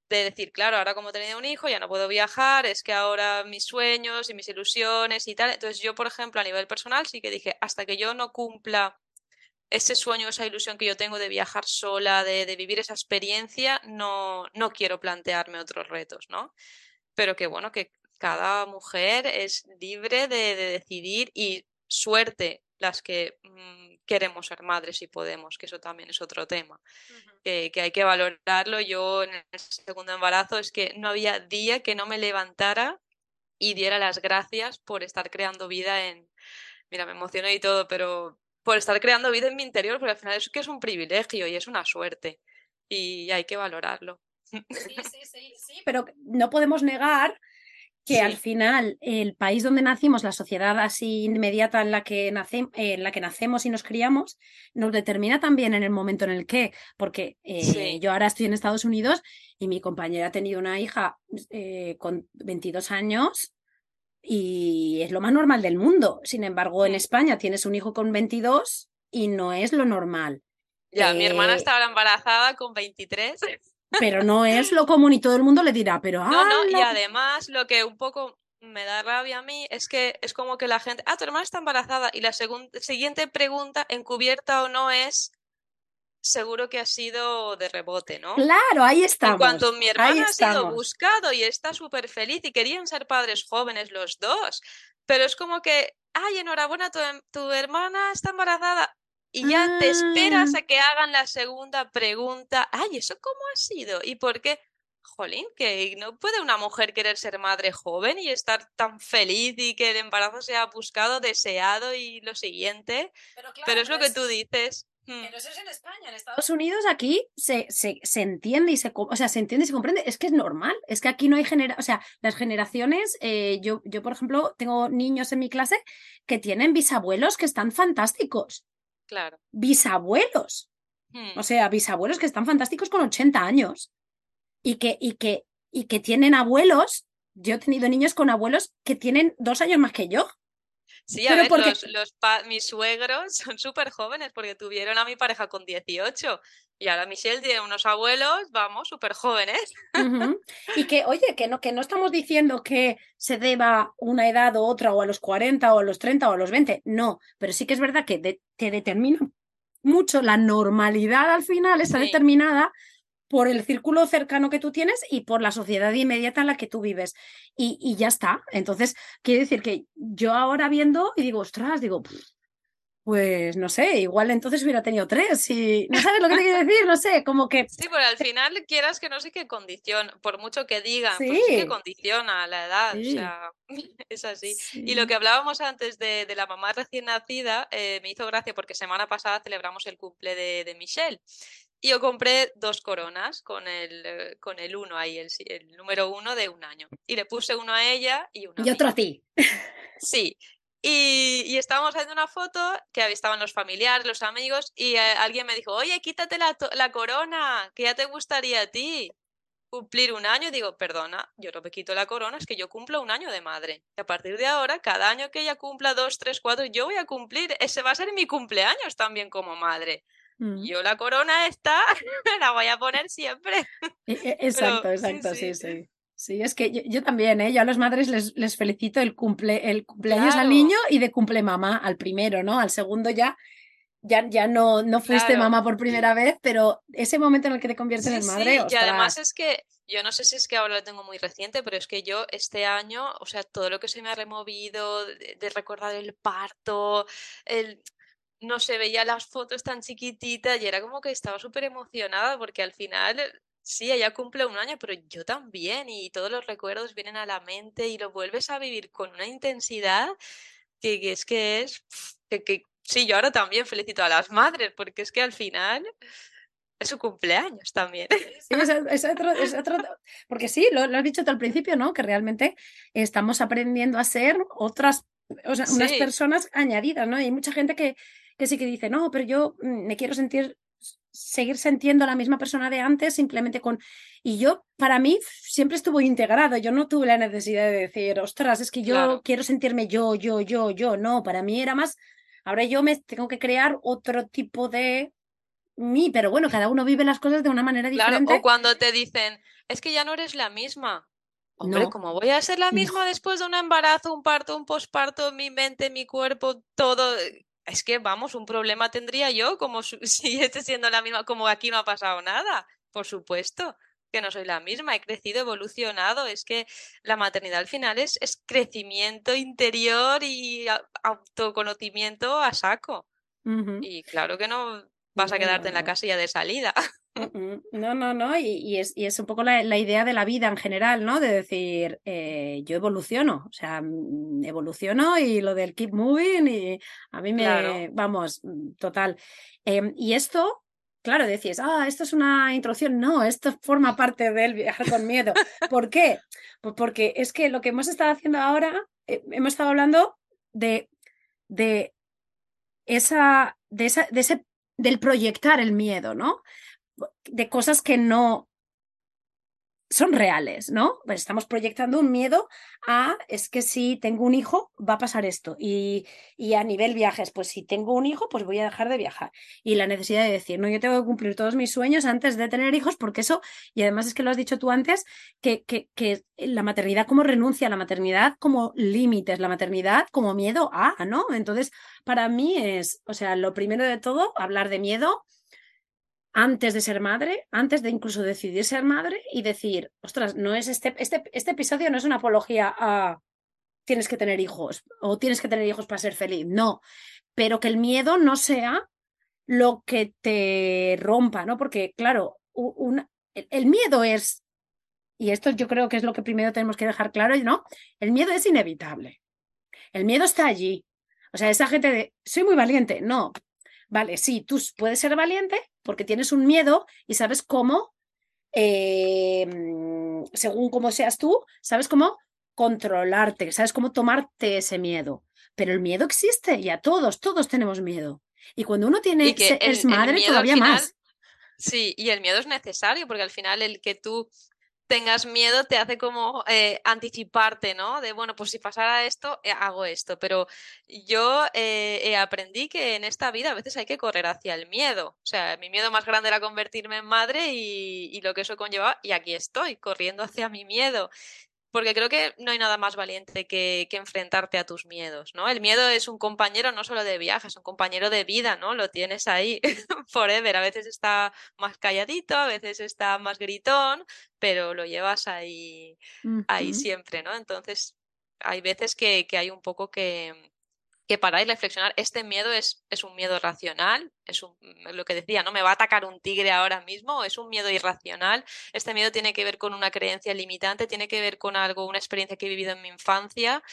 de decir, claro, ahora como he tenido un hijo ya no puedo viajar, es que ahora mis sueños y mis ilusiones y tal. Entonces yo, por ejemplo, a nivel personal sí que dije, hasta que yo no cumpla ese sueño, esa ilusión que yo tengo de viajar sola, de, de vivir esa experiencia, no, no quiero plantearme otros retos, ¿no? Pero que bueno, que cada mujer es libre de, de decidir y suerte las que mm, queremos ser madres y podemos, que eso también es otro tema, que, hay que valorarlo. Yo en el segundo embarazo es que no había día que no me levantara y diera las gracias por estar creando vida en... Mira, me emocioné y todo, pero por estar creando vida en mi interior, porque al final es que es un privilegio y es una suerte y hay que valorarlo. Sí, *laughs* sí, sí, sí, pero no podemos negar que al final el país donde nacimos, la sociedad así inmediata en la, que nace, en la que nacemos y nos criamos, nos determina también en el momento en el que, porque eh, yo ahora estoy en Estados Unidos y mi compañera ha tenido una hija eh, con 22 años y es lo más normal del mundo. Sin embargo, en España tienes un hijo con 22 y no es lo normal. Ya, mi hermana eh, estaba embarazada con 23 *laughs* pero no es lo común y todo el mundo le dirá, pero No, no, y además lo que un poco me da rabia a mí es que es como que la gente, ah, tu hermana está embarazada y la siguiente pregunta, encubierta o no, es seguro que ha sido de rebote, ¿no? Claro, ahí está. En cuanto mi hermana ha sido buscado y está súper feliz y querían ser padres jóvenes los dos, pero es como que, ay, enhorabuena, tu, tu hermana está embarazada y ya te esperas ah. a que hagan la segunda pregunta. Ay, ¿eso cómo ha sido? ¿Y por qué? Jolín, que no puede una mujer querer ser madre joven y estar tan feliz y que el embarazo sea buscado, deseado y lo siguiente. Pero, es lo que tú dices. Hmm. Pero eso es en España, en Estados Unidos aquí se, se, se, entiende y se, o sea, se entiende y se comprende, es que es normal, es que aquí no hay genera, o sea, las generaciones, eh, yo, yo por ejemplo tengo niños en mi clase que tienen bisabuelos que están fantásticos, Claro. Bisabuelos. Hmm. O sea, bisabuelos que están fantásticos con 80 años y que, y que, y que tienen abuelos. Yo he tenido niños con abuelos que tienen dos años más que yo. Sí, a ver, los, los mis suegros *laughs* son súper jóvenes porque tuvieron a mi pareja con 18 y ahora Michelle tiene unos abuelos, vamos, súper jóvenes. Y que, oye, que no, que no estamos diciendo que se deba una edad u otra o a los 40 o a los 30 o a los 20, no, pero sí que es verdad que te determina mucho la normalidad al final, está determinada por el círculo cercano que tú tienes y por la sociedad inmediata en la que tú vives. Y, y ya está. Entonces, quiere decir que yo ahora viendo y digo, ostras, digo, pues no sé, igual entonces hubiera tenido tres y no sabes lo que te quiero decir, no sé, como que... Sí, pero al final quieras que no sé qué condición, por mucho que digan, pues sí. pues que condiciona la edad, o sea, *laughs* es así. Y lo que hablábamos antes de, de la mamá recién nacida, eh, me hizo gracia porque semana pasada celebramos el cumple de, de Michelle. Y yo compré dos coronas con el, eh, con el uno ahí, el, el número uno de un año. Y le puse uno a ella y uno a Y otro a ti. Sí, y, estábamos haciendo una foto que estaban los familiares, los amigos, y eh, alguien me dijo, oye, quítate la, la, corona, que ya te gustaría a ti cumplir un año. Y digo, perdona, yo no me quito la corona, es que yo cumplo un año de madre. Y a partir de ahora, cada año que ella cumpla dos, tres, cuatro, yo voy a cumplir, ese va a ser mi cumpleaños también como madre. Mm. Yo la corona esta *laughs* la voy a poner siempre. E, e, *laughs* exacto, exacto, sí. sí. Sí, es que yo, también, ¿eh? Yo a las madres les, les felicito el, cumple, el cumpleaños al niño y de cumple mamá al primero, ¿no? Al segundo ya, ya, ya no, no fuiste mamá por primera vez, pero ese momento en el que te conviertes en madre. Sí, y además es que yo no sé si es que ahora lo tengo muy reciente, pero es que yo este año, o sea, todo lo que se me ha removido de, recordar el parto, el, no se veía las fotos tan chiquititas y era como que estaba súper emocionada porque al final Sí, ella cumple un año, pero yo también, y todos los recuerdos vienen a la mente y lo vuelves a vivir con una intensidad que, es que es, que, sí, yo ahora también felicito a las madres, porque es que al final es su cumpleaños también. Sí, es, otro, es otro, porque sí, lo, has dicho tú al principio, ¿no? Que realmente estamos aprendiendo a ser otras, o sea, unas personas añadidas, ¿no? Y hay mucha gente que, que sí que dice, no, pero yo mm, me quiero sentir seguir sintiendo la misma persona de antes simplemente con... Y yo, para mí, siempre estuvo integrado. Yo no tuve la necesidad de decir, ostras, es que yo quiero sentirme yo, yo, yo, yo. No, para mí era más, ahora yo me tengo que crear otro tipo de mí, pero bueno, cada uno vive las cosas de una manera Claro, diferente. o cuando te dicen, es que ya no eres la misma. Hombre, No, ¿cómo voy a ser la no. misma después de un embarazo, un parto, un posparto, mi mente, mi cuerpo, todo? Es que, vamos, un problema tendría yo como *laughs* si esté siendo la misma, como aquí no ha pasado nada. Por supuesto que no soy la misma, he crecido, evolucionado. Es que la maternidad al final es, es crecimiento interior y autoconocimiento a saco. Y claro que no vas a quedarte en la casilla de salida. *laughs* No, no, no, y, y es, y es un poco la, la idea de la vida en general, ¿no? De decir, eh, yo evoluciono, o sea, mm, evoluciono y lo del keep moving y a mí me, Claro. vamos, mm, total. Em, y esto, claro, decís, ah, esto es una introducción, no, esto forma parte del viajar con miedo. *laughs* ¿Por qué? Pues porque es que lo que hemos estado haciendo ahora, eh, hemos estado hablando de, de esa, de esa, de ese, del proyectar el miedo, ¿no? De cosas que no son reales, ¿no? Pues estamos proyectando un miedo a, es que si tengo un hijo, va a pasar esto. Y, y a nivel viajes, pues si tengo un hijo, pues voy a dejar de viajar. Y la necesidad de decir, no, yo tengo que cumplir todos mis sueños antes de tener hijos, porque eso, y además es que lo has dicho tú antes, que, que, que la maternidad como renuncia, la maternidad como límites, la maternidad como miedo a, ¿no? Entonces, para mí es, o sea, lo primero de todo, hablar de miedo antes de ser madre, antes de incluso decidir ser madre y decir, ostras, no es este, este, este episodio no es una apología a tienes que tener hijos o tienes que tener hijos para ser feliz, no, pero que el miedo no sea lo que te rompa, ¿no? Porque claro, un, el, el miedo es, y esto yo creo que es lo que primero tenemos que dejar claro, ¿no? El miedo es inevitable, el miedo está allí. O sea, esa gente de, soy muy valiente, no, Vale, sí, tú puedes ser valiente porque tienes un miedo y sabes cómo, eh, según cómo seas tú, sabes cómo controlarte, sabes cómo tomarte ese miedo. Pero el miedo existe y a todos, todos tenemos miedo. Y cuando uno tiene, que es el, madre, todavía final, más. sí, y el miedo es necesario, porque al final el que tú tengas miedo te hace como eh, anticiparte, ¿no? De, bueno, pues si pasara esto, eh, hago esto. Pero yo eh, aprendí que en esta vida a veces hay que correr hacia el miedo. O sea, mi miedo más grande era convertirme en madre y, y lo que eso conllevaba, y aquí estoy, corriendo hacia mi miedo. Porque creo que no hay nada más valiente que, que, enfrentarte a tus miedos, ¿no? El miedo es un compañero no solo de viaje, es un compañero de vida, ¿no? Lo tienes ahí *laughs* forever. A veces está más calladito, a veces está más gritón, pero lo llevas ahí, uh -huh. ahí siempre, ¿no? Entonces, hay veces que, que hay un poco que, que parar y reflexionar. Este miedo es, es un miedo racional, es un, lo que decía, ¿no? Me va a atacar un tigre ahora mismo, es un miedo irracional. Este miedo tiene que ver con una creencia limitante, tiene que ver con algo, una experiencia que he vivido en mi infancia.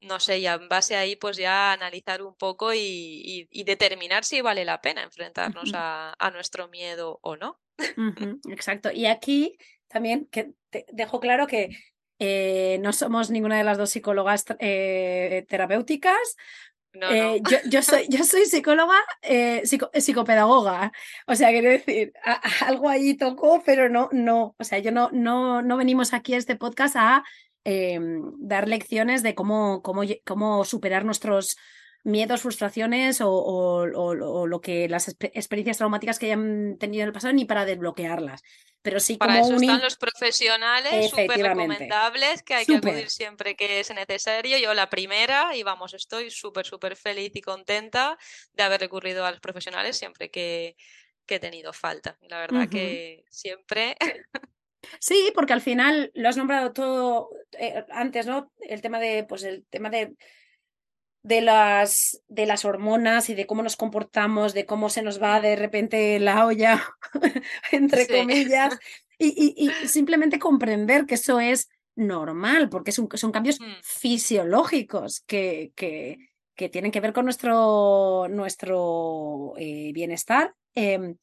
No sé, ya en base ahí, pues ya analizar un poco y, y, y determinar si vale la pena enfrentarnos uh -huh. a, a, nuestro miedo o no. Uh -huh, exacto. Y aquí también que te dejo claro que eh, no somos ninguna de las dos psicólogas eh, terapéuticas. No, eh, no. Yo, yo, soy, yo soy psicóloga psico, psicopedagoga. O sea, quiero decir, a, a *laughs* algo ahí tocó, pero no, no. O sea, yo no, no, no venimos aquí a este podcast a eh, dar lecciones de cómo, cómo, cómo superar nuestros miedos, frustraciones o, o, o, o, lo que las experiencias traumáticas que hayan tenido en el pasado, ni para desbloquearlas. Pero sí para como eso un... están los profesionales súper recomendables que hay Super. que acudir siempre que es necesario. Yo la primera y vamos, estoy súper, súper feliz y contenta de haber recurrido a los profesionales siempre que, que he tenido falta. La verdad uh -huh. que siempre... Sí, porque al final lo has nombrado todo eh, antes, ¿no? El tema de, pues el tema de de las, de las hormonas y de cómo nos comportamos, de cómo se nos va de repente la olla, *laughs* entre Sí. comillas, *laughs* y, y- y simplemente comprender que eso es normal, porque es un- son cambios Mm. fisiológicos que, que- que tienen que ver con nuestro, nuestro eh, bienestar. em,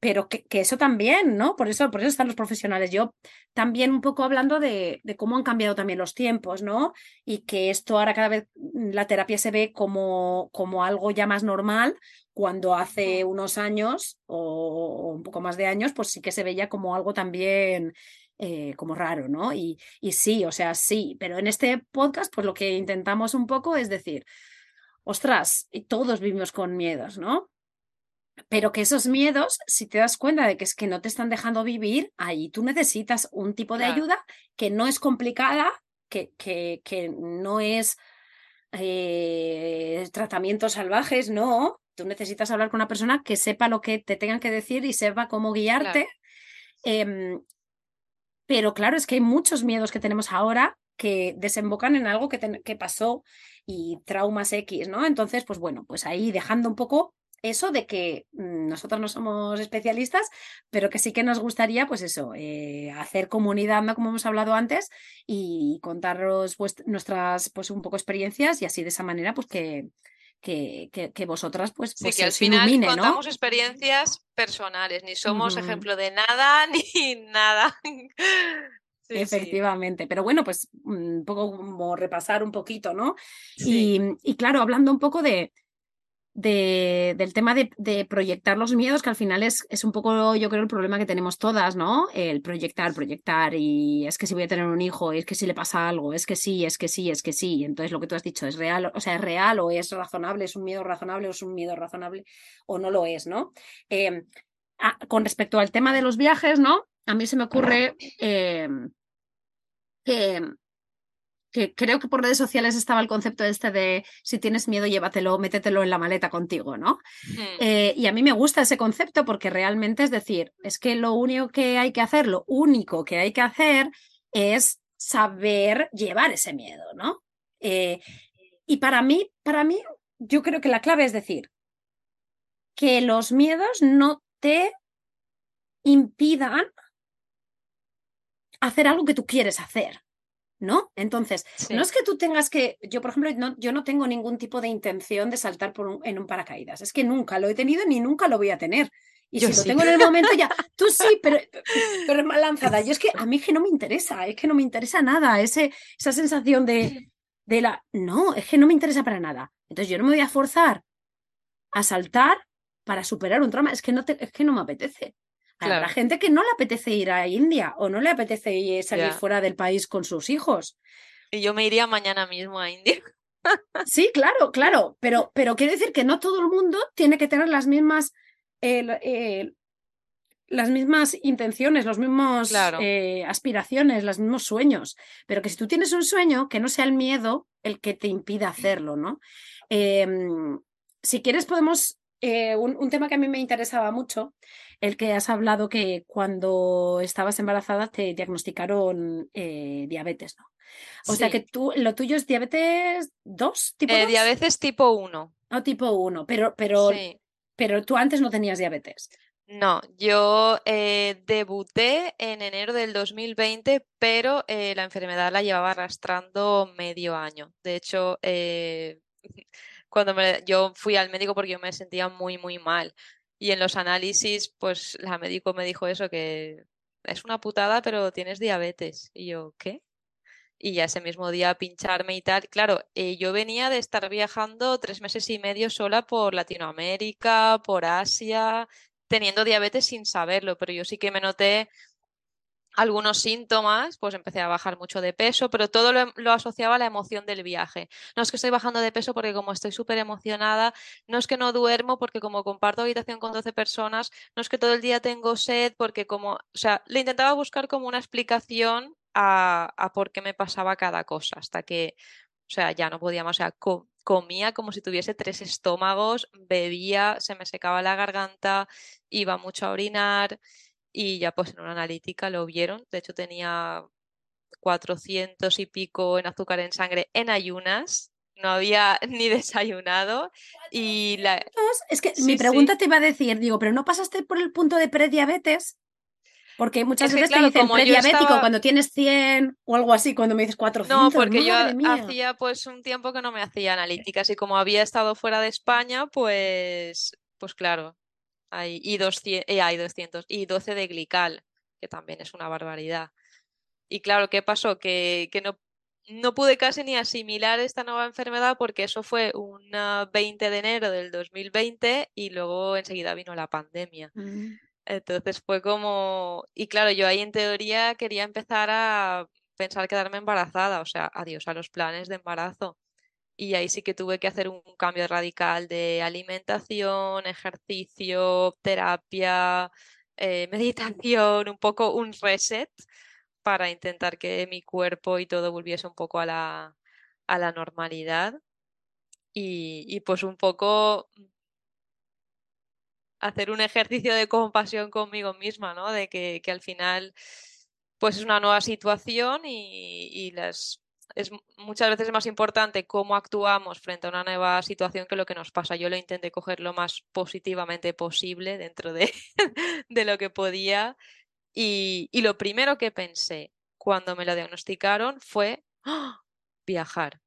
pero que, que eso también, ¿no? Por eso, por eso están los profesionales. Yo también un poco hablando de, de cómo han cambiado también los tiempos, ¿no? Y que esto ahora cada vez mm, la terapia se ve como, como algo ya más normal, cuando hace unos años o, o un poco más de años, pues sí que se veía como algo también eh, como raro, ¿no? Y, y sí, o sea, sí, pero en este podcast, pues lo que intentamos un poco es decir, ostras, y todos vivimos con miedos, ¿no? Pero que esos miedos, si te das cuenta de que es que no te están dejando vivir, ahí tú necesitas un tipo de ayuda que no es complicada, que, que, que no es eh, tratamientos salvajes, no. Tú necesitas hablar con una persona que sepa lo que te tengan que decir y sepa cómo guiarte. Em, pero claro, es que hay muchos miedos que tenemos ahora que desembocan en algo que, que pasó y traumas X, ¿no? Entonces, pues bueno, pues ahí dejando un poco eso de que mm, nosotros no somos especialistas, pero que sí que nos gustaría, pues eso, eh, hacer comunidad, ¿no? Como hemos hablado antes, y contaros pues, nuestras, pues un poco experiencias y así de esa manera, pues que, que, que, vosotras, pues, sí, pues que al final contamos experiencias personales, ni somos ejemplo de nada *laughs* ni nada. Efectivamente, pero bueno, pues un poco como repasar un poquito, ¿no? Y, y, claro, hablando un poco de, del tema de, proyectar los miedos, que al final es, un poco, yo creo, el problema que tenemos todas, ¿no? El proyectar, proyectar, y es que si voy a tener un hijo, es que si le pasa algo, es que sí, es que sí, es que sí. Entonces, lo que tú has dicho, ¿es real? O sea, ¿es real o es razonable? ¿Es un miedo razonable o es un miedo razonable? ¿O no lo es, no? Em, con respecto al tema de los viajes, ¿no? A mí se me ocurre em, que que creo que por redes sociales estaba el concepto este de si tienes miedo, llévatelo, métetelo en la maleta contigo, ¿no? Eh, y a mí me gusta ese concepto porque realmente es decir, es que lo único que hay que hacer, lo único que hay que hacer es saber llevar ese miedo, ¿no? Eh, y para mí, para mí, yo creo que la clave es decir, que los miedos no te impidan hacer algo que tú quieres hacer. ¿No? Entonces, no es que tú tengas que, yo por ejemplo, no, yo no tengo ningún tipo de intención de saltar por en un paracaídas, es que nunca lo he tenido ni nunca lo voy a tener. Y si lo tengo en el momento ya, *laughs* tú sí, pero, pero es más lanzada. Yo es que a mí es que no me interesa, es que no me interesa nada, ese, esa sensación de, de la, no, es que no me interesa para nada. Entonces yo no me voy a forzar a saltar para superar un trauma, es que no, es que no me apetece. La gente que no le apetece ir a India o no le apetece salir fuera del país con sus hijos. Y yo me iría mañana mismo a India. *laughs* sí, claro, claro, pero, pero quiere decir que no todo el mundo tiene que tener las mismas, eh, las mismas intenciones, los mismos eh, aspiraciones, los mismos sueños, pero que si tú tienes un sueño, que no sea el miedo el que te impida hacerlo, ¿no? Em, si quieres podemos, eh, un tema que a mí me interesaba mucho el que has hablado que cuando estabas embarazada te diagnosticaron eh, diabetes, ¿no? O sea que tú, lo tuyo es diabetes 2, tipo eh, Diabetes tipo 1. No, tipo 1, pero, pero, pero tú antes no tenías diabetes. No, yo debuté en enero del 2020, pero la enfermedad la llevaba arrastrando medio año. De hecho, *laughs* cuando yo fui al médico porque yo me sentía muy, muy mal. Y en los análisis, pues la médico me dijo eso, que es una putada, pero tienes diabetes. Y yo, ¿qué? Y ya ese mismo día pincharme y tal. Claro, eh, yo venía de estar viajando tres meses y medio sola por Latinoamérica, por Asia, teniendo diabetes sin saberlo, pero yo sí que me noté algunos síntomas, pues empecé a bajar mucho de peso, pero todo lo, asociaba a la emoción del viaje. No es que estoy bajando de peso porque como estoy súper emocionada, no es que no duermo porque como comparto habitación con 12 personas, no es que todo el día tengo sed porque como, o sea, le intentaba buscar como una explicación a, a por qué me pasaba cada cosa, hasta que, o sea, ya no podía más, o sea, comía como si tuviese tres estómagos, bebía, se me secaba la garganta, iba mucho a orinar y ya pues en una analítica lo vieron. De hecho tenía 400 y pico en azúcar en sangre en ayunas. No había *laughs* ni desayunado y la... Es que mi pregunta te iba a decir, digo, pero ¿no pasaste por el punto de prediabetes? Porque muchas veces te dicen prediabético cuando tienes 100 o algo así, cuando me dices 400. No, porque yo hacía pues un tiempo que no me hacía analíticas y como había estado fuera de España, pues, pues claro, hay, y, 200, eh, hay 200 y 12 de glical, que también es una barbaridad. Y claro, ¿qué pasó? Que, que no, no pude casi ni asimilar esta nueva enfermedad porque eso fue un 20 de enero del 2020 y luego enseguida vino la pandemia. Mm. Entonces fue como, y claro, yo ahí en teoría quería empezar a pensar quedarme embarazada, o sea, adiós a los planes de embarazo. Y ahí sí que tuve que hacer un cambio radical de alimentación, ejercicio, terapia, eh, *laughs* meditación, un poco un reset para intentar que mi cuerpo y todo volviese un poco a la, a la normalidad. Y, y pues un poco hacer un ejercicio de compasión conmigo misma, ¿no? De que, que al final pues es una nueva situación y, y las es muchas veces más importante cómo actuamos frente a una nueva situación que lo que nos pasa. Yo lo intenté coger lo más positivamente posible dentro de, *laughs* de lo que podía. Y, y, lo primero que pensé cuando me lo diagnosticaron fue ¡Ah! viajar.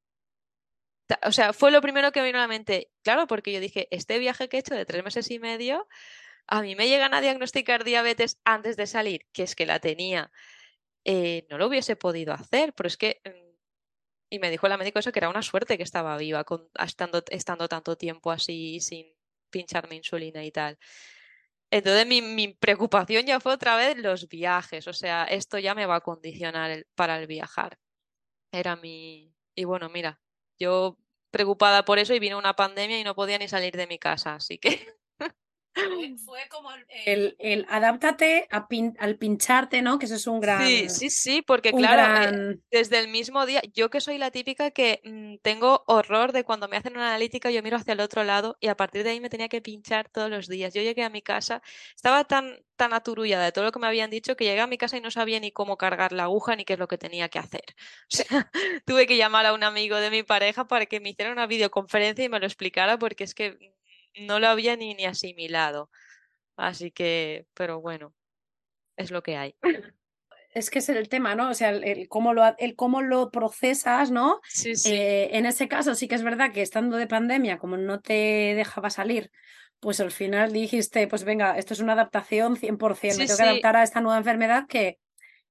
O sea, fue lo primero que me vino a la mente. Claro, porque yo dije, este viaje que he hecho de tres meses y medio, a mí me llegan a diagnosticar diabetes antes de salir, que es que la tenía. Eh, no lo hubiese podido hacer, pero es que mm, y me dijo la médico eso que era una suerte que estaba viva, con, estando, estando tanto tiempo así sin pincharme insulina y tal. Entonces mi, mi, preocupación ya fue otra vez los viajes, o sea, esto ya me va a condicionar para el viajar. Era mi... Y bueno, mira, yo preocupada por eso y vino una pandemia y no podía ni salir de mi casa, así que *laughs* fue como el, el adáptate a al pincharte, ¿no? Que eso es un gran. Sí, sí, sí, porque claro, eh, desde el mismo día, yo que soy la típica que mm, tengo horror de cuando me hacen una analítica, yo miro hacia el otro lado y a partir de ahí me tenía que pinchar todos los días. Yo llegué a mi casa, estaba tan, tan aturullada de todo lo que me habían dicho que llegué a mi casa y no sabía ni cómo cargar la aguja ni qué es lo que tenía que hacer. *laughs* O sea, tuve que llamar a un amigo de mi pareja para que me hiciera una videoconferencia y me lo explicara porque es que no lo había ni, ni asimilado. Así que, pero bueno, es lo que hay. Es que es el tema, ¿no? O sea, el, cómo, lo, el cómo lo procesas, ¿no? Sí, sí. Eh, en ese caso sí que es verdad que estando de pandemia, como no te dejaba salir, pues al final dijiste, pues venga, esto es una adaptación 100%, me tengo que adaptar a esta nueva enfermedad que,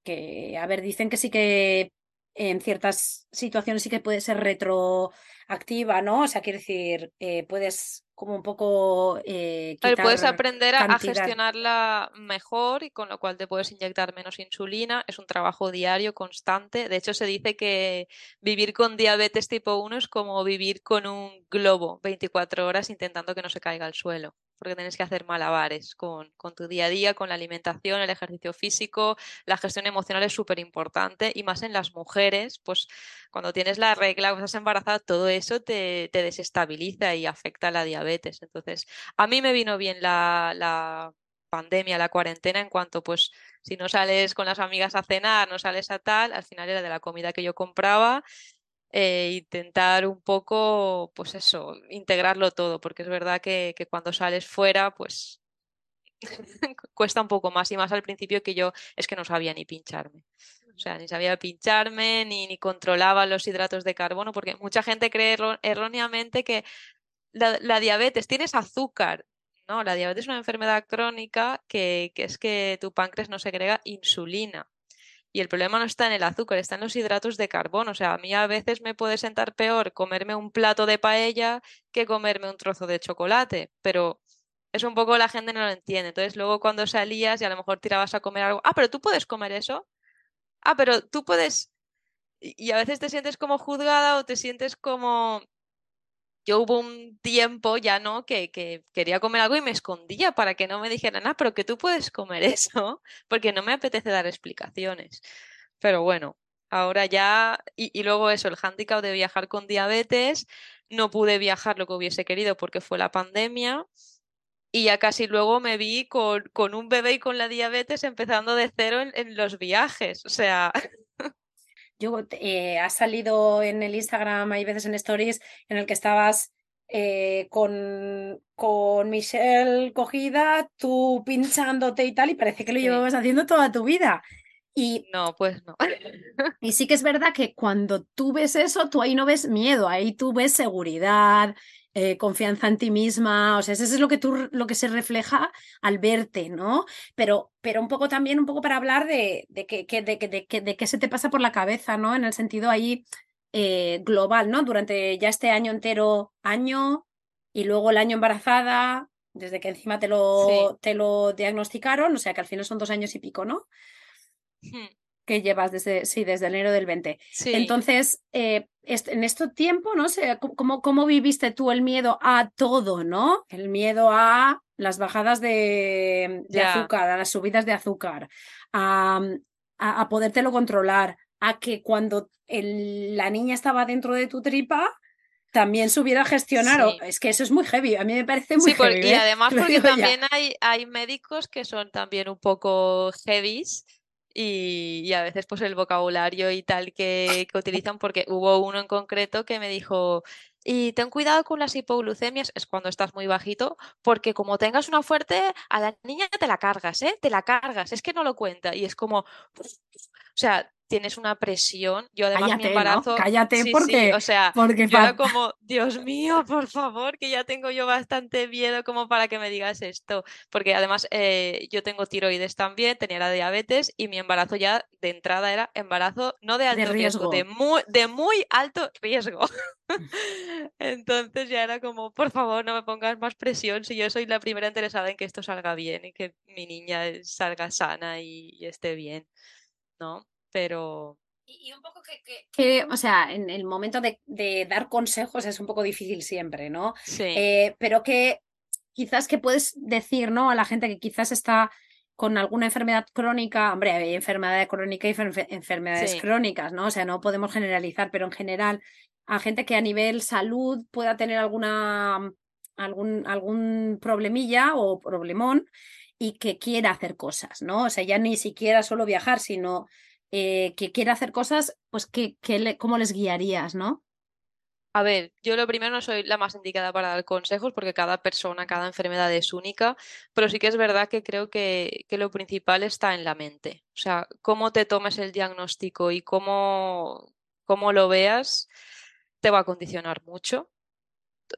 que, a ver, dicen que sí que en ciertas situaciones sí que puede ser retroactiva, ¿no? O sea, quiere decir, eh, puedes como un poco... Eh, puedes aprender a, gestionarla mejor y con lo cual te puedes inyectar menos insulina. Es un trabajo diario, constante. De hecho, se dice que vivir con diabetes tipo 1 es como vivir con un globo 24 horas intentando que no se caiga al suelo porque tienes que hacer malabares con, con, tu día a día, con la alimentación, el ejercicio físico, la gestión emocional es súper importante y más en las mujeres, pues cuando tienes la regla, cuando estás embarazada, todo eso te, te desestabiliza y afecta la diabetes. Entonces, a mí me vino bien la, la pandemia, la cuarentena, en cuanto pues si no sales con las amigas a cenar, no sales a tal, al final era de la comida que yo compraba eh, intentar un poco, pues eso, integrarlo todo, porque es verdad que, cuando sales fuera, pues *laughs* cuesta un poco más y más al principio que yo es que no sabía ni pincharme. O sea, ni sabía pincharme, ni, ni controlaba los hidratos de carbono, porque mucha gente cree erróneamente que la, la, diabetes, tienes azúcar. No, la diabetes es una enfermedad crónica que, que es que tu páncreas no segrega insulina. Y el problema no está en el azúcar, está en los hidratos de carbono. O sea, a mí a veces me puede sentar peor comerme un plato de paella que comerme un trozo de chocolate, pero es un poco la gente no lo entiende. Entonces luego cuando salías y a lo mejor tirabas a comer algo, ah, pero tú puedes comer eso. Ah, pero tú puedes... Y a veces te sientes como juzgada o te sientes como yo hubo un tiempo ya no que, que, quería comer algo y me escondía para que no me dijeran, ah, pero que tú puedes comer *laughs* eso, porque no me apetece dar explicaciones. Pero bueno, ahora ya, y, luego eso, el hándicap de viajar con diabetes, no pude viajar lo que hubiese querido porque fue la pandemia. Y ya casi luego me vi con, con un bebé y con la diabetes empezando de cero en, en los viajes. O sea, *laughs* Yo, eh, has salido en el Instagram, hay veces en stories, en el que estabas eh, con, con Michelle cogida, tú pinchándote y tal, y parece que lo llevabas haciendo toda tu vida. Y, no, pues no. *laughs* y sí que es verdad que cuando tú ves eso, tú ahí no ves miedo, ahí tú ves seguridad, eh, confianza en ti misma, o sea, eso es lo que tú, lo que se refleja al verte, ¿no? Pero, pero un poco también, un poco para hablar de, de, que, de, de, de qué se te pasa por la cabeza, ¿no? En el sentido ahí eh, global, ¿no? Durante ya este año entero, año, y luego el año embarazada, desde que encima te lo, te lo diagnosticaron, o sea que al final son dos años y pico, ¿no? Hmm. Que llevas desde, sí, desde enero del 20. Sí. Entonces, eh, en este tiempo, ¿no? sé ¿cómo, ¿Cómo viviste tú el miedo a todo, ¿no? El miedo a las bajadas de, azúcar, a las subidas de azúcar, a, a, podértelo controlar, a que cuando la niña estaba dentro de tu tripa, también subiera a gestionar. Es que eso es muy heavy. A mí me parece muy heavy. Y ¿eh? además, *laughs* porque también hay, hay médicos que son también un poco heavies y, a veces pues el vocabulario y tal que, que, utilizan, porque hubo uno en concreto que me dijo, y ten cuidado con las hipoglucemias, es cuando estás muy bajito, porque como tengas una fuerte, a la niña te la cargas, ¿eh? Te la cargas, es que no lo cuenta. Y es como, o sea, tienes una presión. Yo además mi embarazo. Cállate porque. o sea, porque yo era como, Dios mío, por favor, que ya tengo yo bastante miedo como para que me digas esto. Porque además eh, yo tengo tiroides también, tenía la diabetes y mi embarazo ya de entrada era embarazo no de alto riesgo, de muy, de muy alto riesgo. *laughs* Entonces ya era como, por favor, no me pongas más presión si yo soy la primera interesada en que esto salga bien y que mi niña salga sana y esté bien. ¿no? Pero... Y, un poco que, o sea, en el momento de, dar consejos es un poco difícil siempre, ¿no? Sí. Eh, pero que quizás que puedes decir, ¿no? A la gente que quizás está con alguna enfermedad crónica, hombre, hay enfermedad crónica y enfermedades crónicas, ¿no? O sea, no podemos generalizar, pero en general, a gente que a nivel salud pueda tener alguna, algún, algún problemilla o problemón y que quiera hacer cosas, ¿no? O sea, ya ni siquiera solo viajar, sino eh, que quiere hacer cosas, pues que, ¿cómo les guiarías, no? A ver, yo lo primero no soy la más indicada para dar consejos porque cada persona, cada enfermedad es única, pero sí que es verdad que creo que, que lo principal está en la mente. O sea, cómo te tomes el diagnóstico y cómo, cómo lo veas te va a condicionar mucho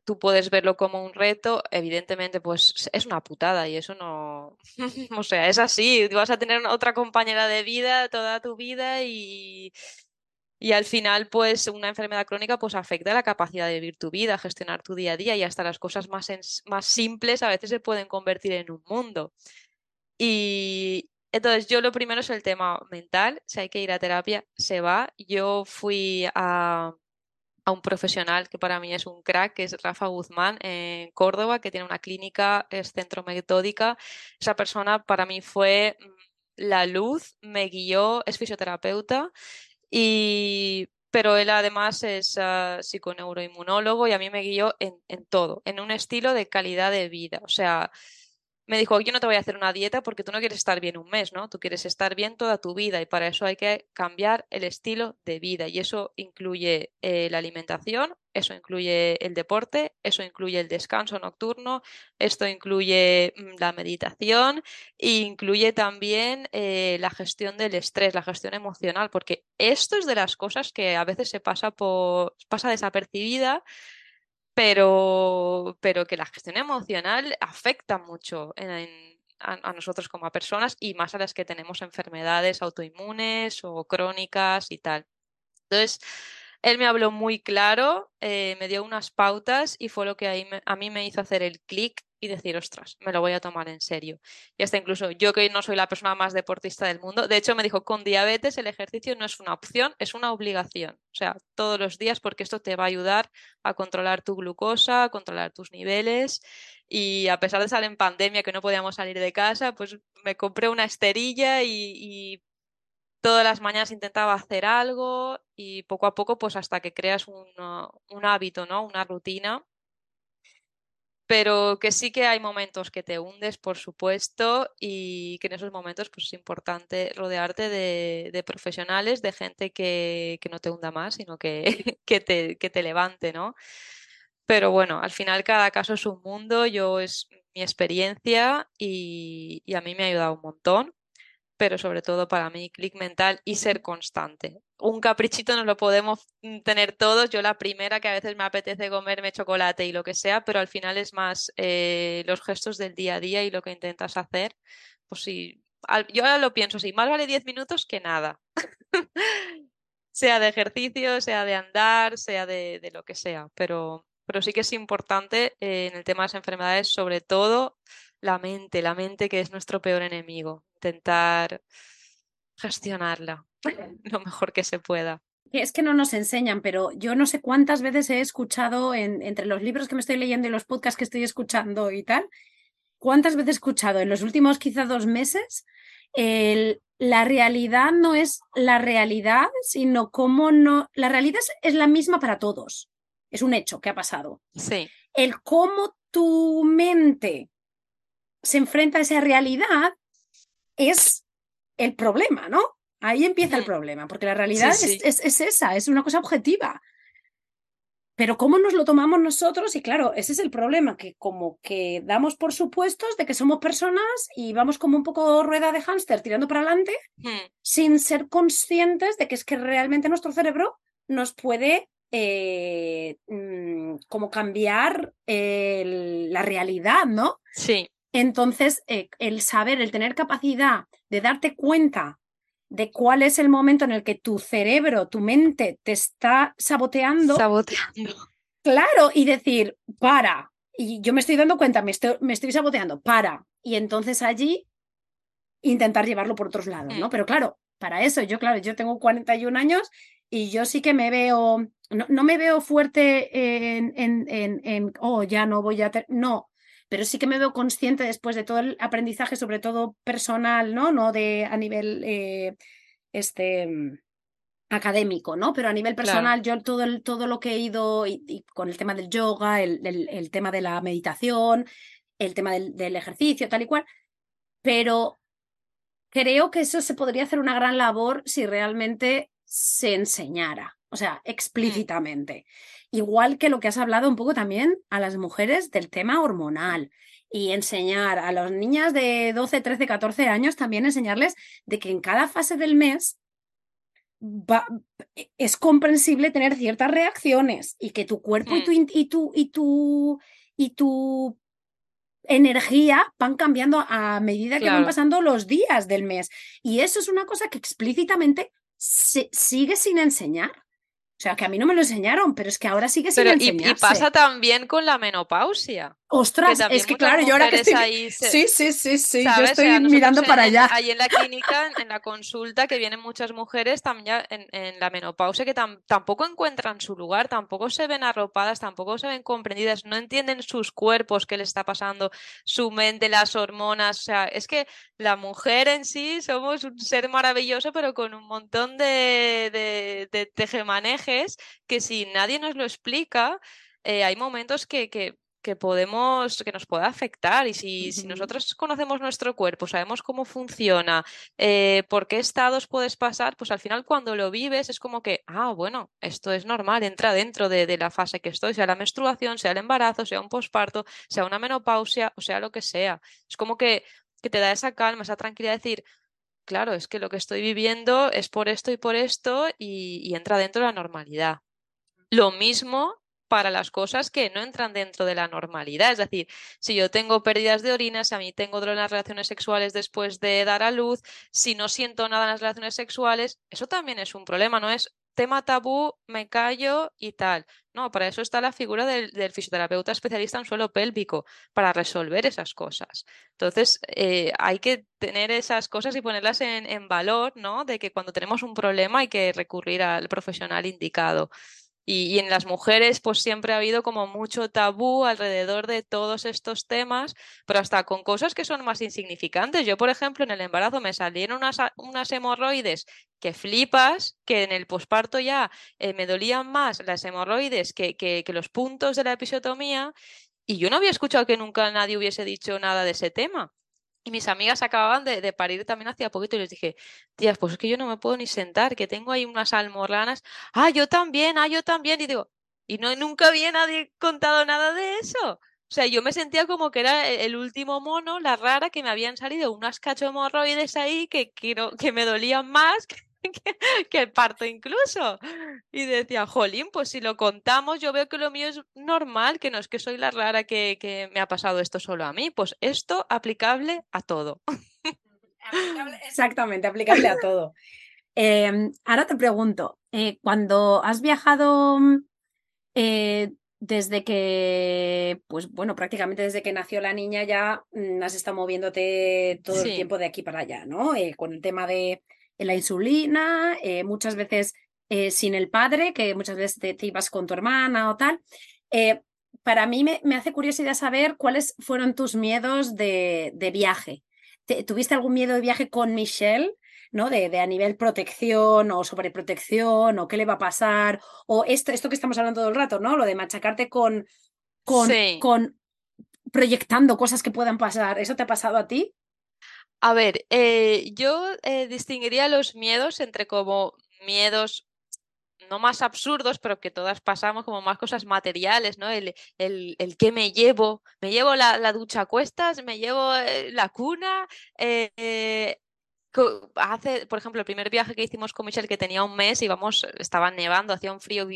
tú puedes verlo como un reto, evidentemente pues es una putada y eso no, *laughs* o sea, es así, vas a tener otra compañera de vida toda tu vida y, y al final pues una enfermedad crónica pues afecta la capacidad de vivir tu vida, gestionar tu día a día y hasta las cosas más, más simples a veces se pueden convertir en un mundo. Y entonces yo lo primero es el tema mental, si hay que ir a terapia, se va. Yo fui a a un profesional que para mí es un crack, que es Rafa Guzmán en Córdoba, que tiene una clínica, es centro metódica. Esa persona para mí fue mm, la luz, me guió, es fisioterapeuta y pero él además es uh, psiconeuroinmunólogo y a mí me guió en, en todo, en un estilo de calidad de vida. O sea, me dijo, yo no te voy a hacer una dieta porque tú no quieres estar bien un mes, ¿no? Tú quieres estar bien toda tu vida y para eso hay que cambiar el estilo de vida y eso incluye eh, la alimentación, eso incluye el deporte, eso incluye el descanso nocturno, esto incluye mm, la meditación e incluye también eh, la gestión del estrés, la gestión emocional, porque esto es de las cosas que a veces se pasa, por, pasa desapercibida pero, pero que la gestión emocional afecta mucho a, nosotros como personas y más a las que tenemos enfermedades autoinmunes o crónicas y tal. Entonces, él me habló muy claro, eh, me dio unas pautas y fue lo que a mí me hizo hacer el clic y decir, ostras, me lo voy a tomar en serio. Y hasta incluso yo que no soy la persona más deportista del mundo, de hecho me dijo, con diabetes el ejercicio no es una opción, es una obligación. O sea, todos los días porque esto te va a ayudar a controlar tu glucosa, a controlar tus niveles. Y a pesar de estar en pandemia que no podíamos salir de casa, pues me compré una esterilla y, todas las mañanas intentaba hacer algo y poco a poco, pues hasta que creas un, un hábito, ¿no? Una rutina pero que sí que hay momentos que te hundes, por supuesto, y que en esos momentos pues, es importante rodearte de, profesionales, de gente que, no te hunda más, sino que, *laughs* que, te, que te levante, ¿no? Pero bueno, al final cada caso es un mundo, yo es mi experiencia y, y a mí me ha ayudado un montón pero sobre todo para mí, clic mental y ser constante. Un caprichito no lo podemos mm, tener todos. Yo la primera que a veces me apetece comerme chocolate y lo que sea, pero al final es más eh, los gestos del día a día y lo que intentas hacer. Pues sí, yo ahora lo pienso así, más vale 10 minutos que nada. *laughs* sea de ejercicio, sea de andar, sea de, lo que sea, pero, pero sí que es importante eh, en el tema de las enfermedades, sobre todo la mente, la mente que es nuestro peor enemigo. Intentar gestionarla *laughs* lo mejor que se pueda. Es que no nos enseñan, pero yo no sé cuántas veces he escuchado en, entre los libros que me estoy leyendo y los podcasts que estoy escuchando y tal, cuántas veces he escuchado en los últimos quizá dos meses la realidad no es la realidad, sino cómo no. La realidad es, la misma para todos. Es un hecho que ha pasado. Sí. El cómo tu mente se enfrenta a esa realidad es el problema, ¿no? Ahí empieza el problema, porque la realidad Es, es, esa, es una cosa objetiva. Pero ¿cómo nos lo tomamos nosotros? Y claro, ese es el problema, que como que damos por supuestos de que somos personas y vamos como un poco rueda de hámster tirando para adelante, hmm. sin ser conscientes de que es que realmente nuestro cerebro nos puede eh, mm, como cambiar la realidad, ¿no? Sí. Entonces, eh, el saber, el tener capacidad de darte cuenta de cuál es el momento en el que tu cerebro, tu mente te está saboteando. Saboteando. Claro, y decir, para. Y yo me estoy dando cuenta, me estoy, me estoy saboteando, para. Y entonces allí intentar llevarlo por otros lados, ¿no? Mm. Pero claro, para eso, yo, claro, yo tengo 41 años y yo sí que me veo, no, no me veo fuerte en, en, en, en, oh, ya no voy a, no, pero sí que me veo consciente después de todo el aprendizaje, sobre todo personal, ¿no? No de a nivel eh, este mm, académico, ¿no? Pero a nivel personal, yo todo, el, todo lo que he ido y, con el tema del yoga, el, el, tema de la meditación, el tema del, del, ejercicio, tal y cual, pero creo que eso se podría hacer una gran labor si realmente se enseñara, o sea, mm. explícitamente. Igual que lo que has hablado un poco también a las mujeres del tema hormonal y enseñar a las niñas de 12, 13, 14 años también enseñarles de que en cada fase del mes es comprensible tener ciertas reacciones y que tu cuerpo y, mm. tu, y, tu, y, tu, y tu energía van cambiando a medida que van pasando los días del mes. Y eso es una cosa que explícitamente se sigue sin enseñar. O sea, que a mí no me lo enseñaron, pero es que ahora sigue sin enseñarse. Y, pasa también con la menopausia. Ostras, es que claro, yo ahora que estoy... Sí, sí, sí, sí, yo estoy mirando para allá. Ahí en la clínica, en la consulta, que vienen muchas mujeres también en, la menopausia que tampoco encuentran su lugar, tampoco se ven arropadas, tampoco se ven comprendidas, no entienden sus cuerpos, qué le está pasando, su mente, las hormonas. O sea, es que la mujer en sí somos un ser maravilloso, pero con un montón de, de, de tejemanejes que si nadie nos lo explica, eh, hay momentos que, que, que, podemos, que nos puede afectar. Y si, si, nosotros conocemos nuestro cuerpo, sabemos cómo funciona, eh, por qué estados puedes pasar, pues al final cuando lo vives es como que, ah, bueno, esto es normal, entra dentro de, de la fase que estoy, sea la menstruación, sea el embarazo, sea un posparto, sea una menopausia, o sea lo que sea. Es como que, que te da esa calma, esa tranquilidad de decir, claro, es que lo que estoy viviendo es por esto y por esto y, entra dentro de la normalidad. Lo mismo para las cosas que no entran dentro de la normalidad. Es decir, si yo tengo pérdidas de orinas, si a mí tengo dolor en las relaciones sexuales después de dar a luz, si no siento nada en las relaciones sexuales, eso también es un problema, no es tema tabú, me callo y tal. No, para eso está la figura del, fisioterapeuta especialista en suelo pélvico, para resolver esas cosas. Entonces, eh, hay que tener esas cosas y ponerlas en, en valor, ¿no? De que cuando tenemos un problema hay que recurrir al profesional indicado. Y, en las mujeres, pues siempre ha habido como mucho tabú alrededor de todos estos temas, pero hasta con cosas que son más insignificantes. Yo, por ejemplo, en el embarazo me salieron unas, unas hemorroides que flipas, que en el posparto ya eh, me dolían más las hemorroides que, que, que los puntos de la episiotomía, y yo no había escuchado que nunca nadie hubiese dicho nada de ese tema. Y mis amigas acababan de, parir también hacía poquito y les dije, tías, pues es que yo no me puedo ni sentar, que tengo ahí unas almorranas. Ah, yo también, ah, yo también. Y digo, y no nunca había nadie contado nada de eso. O sea, yo me sentía como que era e, el último mono, la rara, que me habían salido unas cachomorroides ahí que, que, que me dolían más *laughs* que, el parto incluso. Y decía, jolín, pues si lo contamos, yo veo que lo mío es normal, que no es que soy la rara que, que me ha pasado esto solo a mí. Pues esto aplicable a todo. exactamente, aplicable a todo. Em, ahora te pregunto, eh, cuando has viajado eh, desde que, pues bueno, prácticamente desde que nació la niña ya mm, has estado moviéndote todo el tiempo de aquí para allá, ¿no? Eh, con el tema de la insulina, eh, muchas veces eh, sin el padre, que muchas veces te, ibas con tu hermana o tal. Eh, para mí me, hace curiosidad saber cuáles fueron tus miedos de, viaje. ¿Tuviste algún miedo de viaje con Michelle? ¿no? De, a nivel protección o sobreprotección o qué le va a pasar o esto, esto que estamos hablando todo el rato, ¿no? Lo de machacarte con, con, con proyectando cosas que puedan pasar. ¿Eso te ha pasado a ti? A ver, eh, yo eh, distinguiría los miedos entre como miedos no más absurdos, pero que todas pasamos como más cosas materiales, ¿no? El, el, el que me llevo, me llevo la, ducha a cuestas, me llevo eh, la cuna. hace, por ejemplo, el primer viaje que hicimos con Michelle, que tenía un mes, íbamos, estaba nevando, hacía un frío.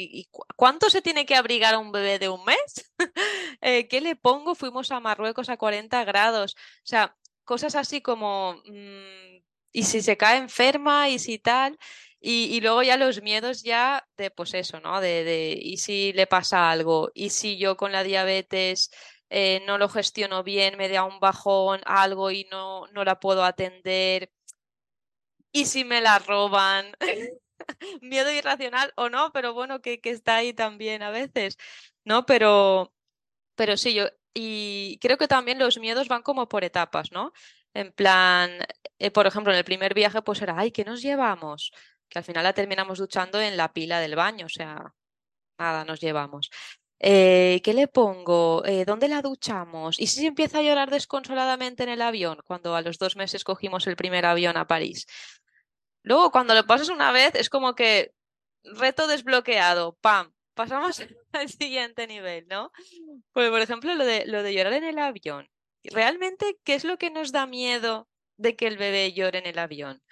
¿Cuánto se tiene que abrigar a un bebé de un mes? *laughs* ¿Qué le pongo? Fuimos a Marruecos a 40 grados. O sea, cosas así como, mm, y si se cae enferma y si tal, y, luego ya los miedos ya de, pues eso, ¿no? De, de, y si le pasa algo, y si yo con la diabetes eh, no lo gestiono bien, me da un bajón, algo y no, no la puedo atender, y si me la roban. *laughs* miedo irracional o no, pero bueno, que, que está ahí también a veces, ¿no? Pero, pero sí, yo y creo que también los miedos van como por etapas, ¿no? En plan, eh, por ejemplo, en el primer viaje, pues era, ay, ¿qué nos llevamos? Que al final la terminamos duchando en la pila del baño, o sea, nada, nos llevamos. Eh, ¿Qué le pongo? Eh, ¿Dónde la duchamos? ¿Y si empieza a llorar desconsoladamente en el avión, cuando a los dos meses cogimos el primer avión a París? Luego, cuando lo pasas una vez, es como que reto desbloqueado, ¡pam! Pasamos *laughs* al siguiente nivel, ¿no? Pues, por ejemplo, lo de, lo de llorar en el avión. ¿Realmente qué es lo que nos da miedo de que el bebé llore en el avión?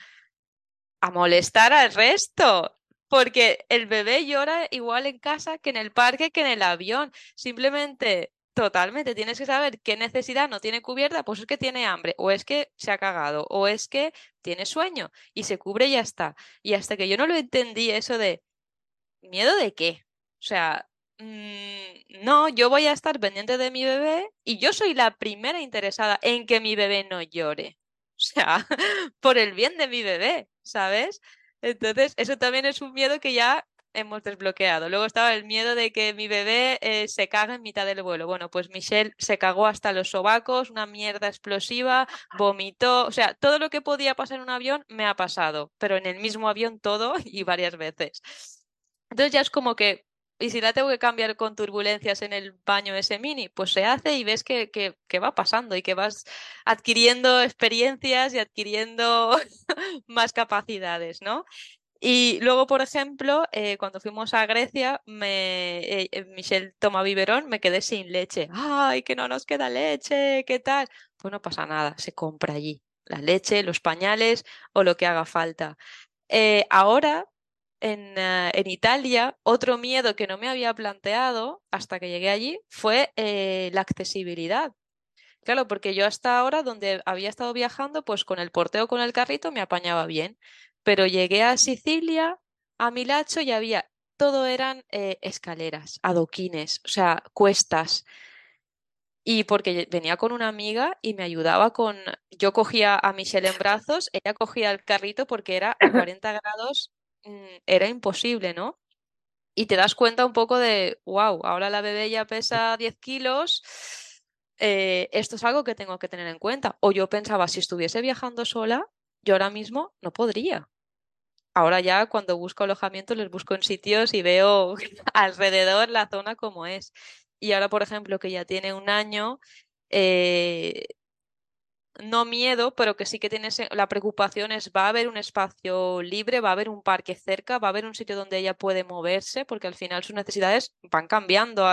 A molestar al resto. Porque el bebé llora igual en casa que en el parque que en el avión. Simplemente, totalmente, tienes que saber qué necesidad no tiene cubierta, pues es que tiene hambre, o es que se ha cagado, o es que tiene sueño y se cubre y ya está. Y hasta que yo no lo entendí eso de, ¿miedo de qué? O sea, mm, no, yo voy a estar pendiente de mi bebé y yo soy la primera interesada en que mi bebé no llore. O sea, *laughs* por el bien de mi bebé, ¿sabes? Entonces, eso también es un miedo que ya hemos desbloqueado. Luego estaba el miedo de que mi bebé eh, se cague en mitad del vuelo. Bueno, pues Michelle se cagó hasta los sobacos, una mierda explosiva, vomitó, o sea, todo lo que podía pasar en un avión me ha pasado, pero en el mismo avión todo *laughs* y varias veces. Entonces ya es como que y si la tengo que cambiar con turbulencias en el baño ese mini, pues se hace y ves que, que, va pasando y que vas adquiriendo experiencias y adquiriendo *laughs* más capacidades, ¿no? Y luego, por ejemplo, eh, cuando fuimos a Grecia, me, eh, eh, Michelle toma biberón, me quedé sin leche. ¡Ay, que no nos queda leche! ¿Qué tal? Pues no pasa nada, se compra allí la leche, los pañales o lo que haga falta. ahora eh, en, Italia, otro miedo que no me había planteado hasta que llegué allí fue eh, la accesibilidad. Claro, porque yo hasta ahora, donde había estado viajando, pues con el porteo con el carrito me apañaba bien. Pero llegué a Sicilia, a Milacho, y había, todo eran eh, escaleras, adoquines, o sea, cuestas. Y porque venía con una amiga y me ayudaba con. Yo cogía a Michelle en brazos, ella cogía el carrito porque era *coughs* a 40 grados era imposible, ¿no? Y te das cuenta un poco de, wow, ahora la bebé ya pesa 10 kilos, eh, esto es algo que tengo que tener en cuenta. O yo pensaba, si estuviese viajando sola, yo ahora mismo no podría. Ahora ya cuando busco alojamiento les busco en sitios y veo *laughs* alrededor la zona como es. Y ahora, por ejemplo, que ya tiene un año, eh, no miedo, pero que sí que tienes la preocupación es va a haber un espacio libre, va a haber un parque cerca, va a haber un sitio donde ella puede moverse, porque al final sus necesidades van cambiando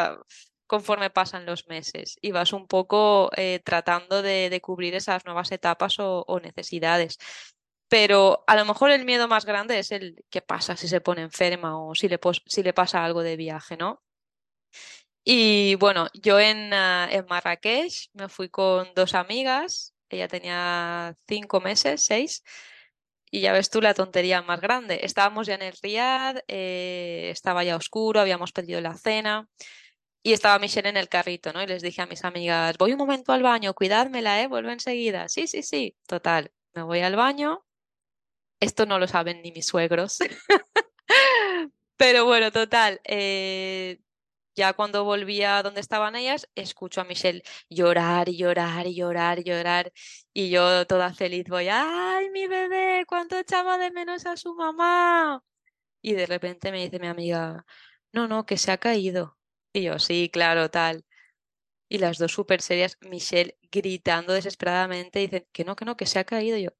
conforme pasan los meses y vas un poco eh, tratando de, cubrir esas nuevas etapas o, necesidades. Pero a lo mejor el miedo más grande es el qué pasa si se pone enferma o si le, pasa algo de viaje, ¿no? Y bueno, yo en, ah, en Marrakech me fui con dos amigas ella tenía cinco meses, seis, y ya ves tú la tontería más grande. Estábamos ya en el Riad, eh, estaba ya oscuro, habíamos pedido la cena y estaba Michelle en el carrito, ¿no? Y les dije a mis amigas, voy un momento al baño, cuidádmela, ¿eh? Vuelvo enseguida. Sí, sí, sí, total. Me voy al baño Esto no lo saben ni mis suegros. *laughs* Pero bueno, total. Eh, ya cuando volvía a donde estaban ellas, escucho a Michelle llorar y llorar y llorar y llorar. Y yo toda feliz voy, ¡ay, mi bebé! ¿Cuánto echaba de menos a su mamá? Y de repente me dice mi amiga, no, no, que se ha caído. Y yo, sí, claro, tal. Y las dos súper serias, Michelle gritando desesperadamente, dicen, que no, que no, que se ha caído. Y yo,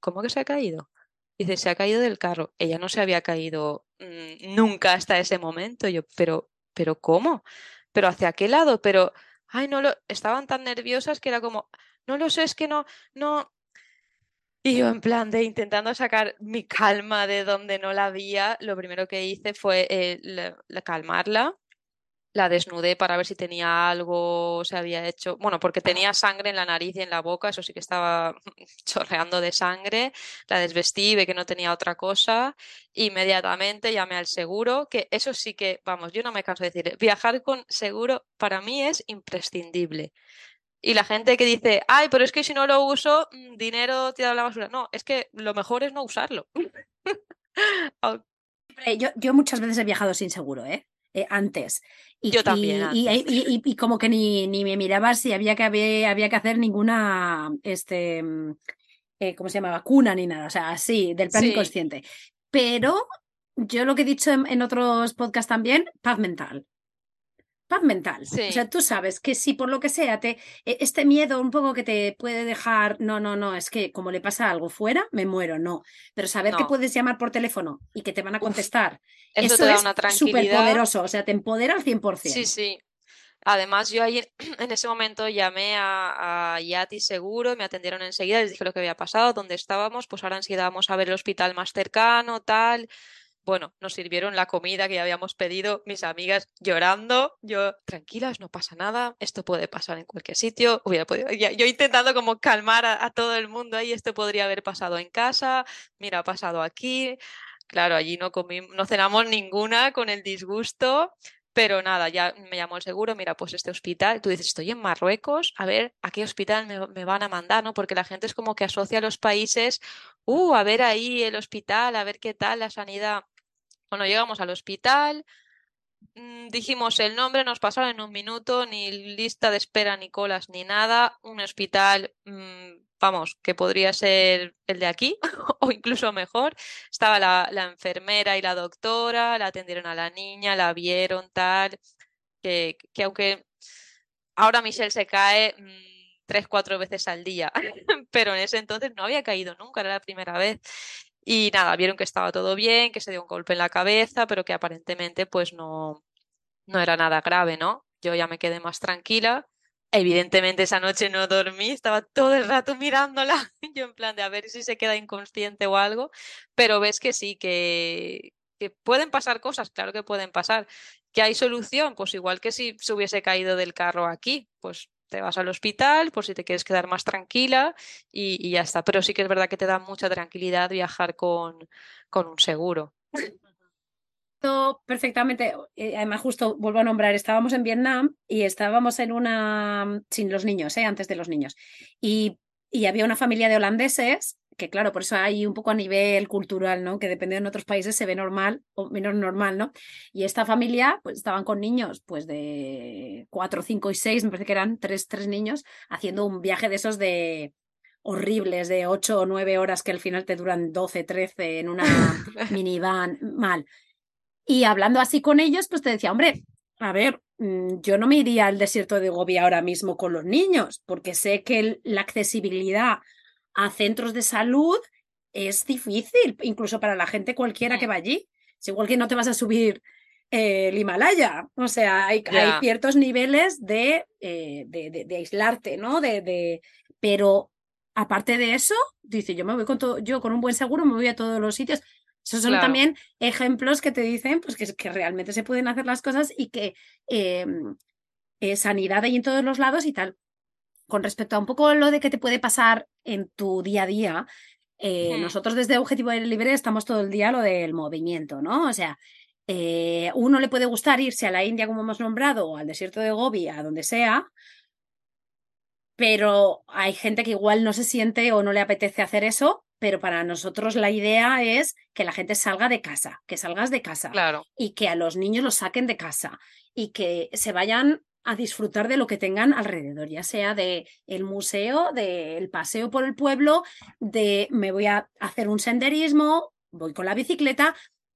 ¿cómo que se ha caído? Dice, se ha caído del carro. Ella no se había caído mm, nunca hasta ese momento. Y yo, pero, pero ¿cómo? ¿Pero hacia qué lado? Pero, ay, no lo, estaban tan nerviosas que era como, no lo sé, es que no, no. Y yo en plan de intentando sacar mi calma de donde no la había, lo primero que hice fue eh, calmarla la desnudé para ver si tenía algo, se había hecho, bueno, porque tenía sangre en la nariz y en la boca, eso sí que estaba *laughs* chorreando de sangre, la desvestí, ve que no tenía otra cosa, inmediatamente llamé al seguro, que eso sí que, vamos, yo no me canso de decir, viajar con seguro para mí es imprescindible. Y la gente que dice, ay, pero es que si no lo uso, mm, dinero tirado a la basura. No, es que lo mejor es no usarlo. *laughs* yo, yo muchas veces he viajado sin seguro, ¿eh? Eh, antes. Y, Yo también. Y, y, como que ni, ni me miraba si había que, había, había que hacer ninguna, este, mm, eh, ¿cómo se llama? Vacuna ni nada, o sea, así, del plan inconsciente. Pero yo lo que he dicho en, otros podcasts también, paz mental. Paz mental. O sea, tú sabes que si por lo que sea te, e, este miedo un poco que te puede dejar, no, no, no, es que como le pasa algo fuera, me muero, no. Pero saber que puedes llamar por teléfono y que te van a contestar eso, te da es súper poderoso, o sea, te empodera al 100%. Sí, sí. Además, yo ahí en ese momento llamé a, a, Yati Seguro, me atendieron enseguida, les dije lo que había pasado, dónde estábamos, pues ahora enseguida vamos a ver el hospital más cercano, tal. Bueno, nos sirvieron la comida que ya habíamos pedido, mis amigas llorando, yo, tranquilas, no pasa nada, esto puede pasar en cualquier sitio, hubiera podido, yo intentando como calmar a, todo el mundo ahí, esto podría haber pasado en casa, mira, ha pasado aquí, Claro, allí no comimos, no cenamos ninguna con el disgusto, pero nada, ya me llamó el seguro, mira, pues este hospital, tú dices, estoy en Marruecos, a ver a qué hospital me, van a mandar, ¿no? Porque la gente es como que asocia a los países, uh, a ver ahí el hospital, a ver qué tal la sanidad. Bueno, llegamos al hospital, mm, dijimos el nombre, nos pasaron en un minuto, ni lista de espera, ni colas, ni nada, un hospital mm, vamos, que podría ser el de aquí *laughs* o incluso mejor. Estaba la, enfermera y la doctora, la atendieron a la niña, la vieron tal, que, que aunque ahora Michelle se cae mm, tres, cuatro veces al día, *laughs* pero en ese entonces no había caído nunca, era la primera vez. Y nada, vieron que estaba todo bien, que se dio un golpe en la cabeza, pero que aparentemente pues no, no era nada grave, ¿no? Yo ya me quedé más tranquila Evidentemente esa noche no dormí, estaba todo el rato mirándola, *laughs* yo en plan de a ver si se queda inconsciente o algo, pero ves que sí, que, que pueden pasar cosas, claro que pueden pasar. ¿Que hay solución? Pues igual que si se hubiese caído del carro aquí, pues te vas al hospital por si te quieres quedar más tranquila y, ya está. Pero sí que es verdad que te da mucha tranquilidad viajar con, con un seguro perfectamente, eh, además justo vuelvo a nombrar, estábamos en Vietnam y estábamos en una, sin los niños, eh, antes de los niños, y, y, había una familia de holandeses, que claro, por eso hay un poco a nivel cultural, ¿no? Que depende en otros países se ve normal o menos normal, ¿no? Y esta familia, pues estaban con niños, pues de cuatro, cinco y seis, me parece que eran tres, tres niños, haciendo un viaje de esos de horribles de ocho o nueve horas que al final te duran 12, 13 en una *laughs* minivan, mal. Y hablando así con ellos, pues te decía, hombre, a ver, mm, yo no me iría al desierto de Gobi ahora mismo con los niños, porque sé que la accesibilidad a centros de salud es difícil, incluso para la gente cualquiera que va allí. Es igual que no te vas a subir eh, el Himalaya. O sea, hay, ciertos niveles de, eh, de, de, aislarte, ¿no? De, de, pero aparte de eso, dice, yo me voy con todo, yo con un buen seguro me voy a todos los sitios. Esos son también ejemplos que te dicen pues, que, que, realmente se pueden hacer las cosas y que em, eh, sanidad hay en todos los lados y tal. Con respecto a un poco lo de que te puede pasar en tu día a día, eh, nosotros desde Objetivo Libre estamos todo el día lo del movimiento, ¿no? O sea, eh, uno le puede gustar irse a la India, como hemos nombrado, o al desierto de Gobi, a donde sea, pero hay gente que igual no se siente o no le apetece hacer eso pero para nosotros la idea es que la gente salga de casa, que salgas de casa Claro. y que a los niños los saquen de casa y que se vayan a disfrutar de lo que tengan alrededor, ya sea de el museo, del paseo por el pueblo, de me voy a hacer un senderismo, voy con la bicicleta,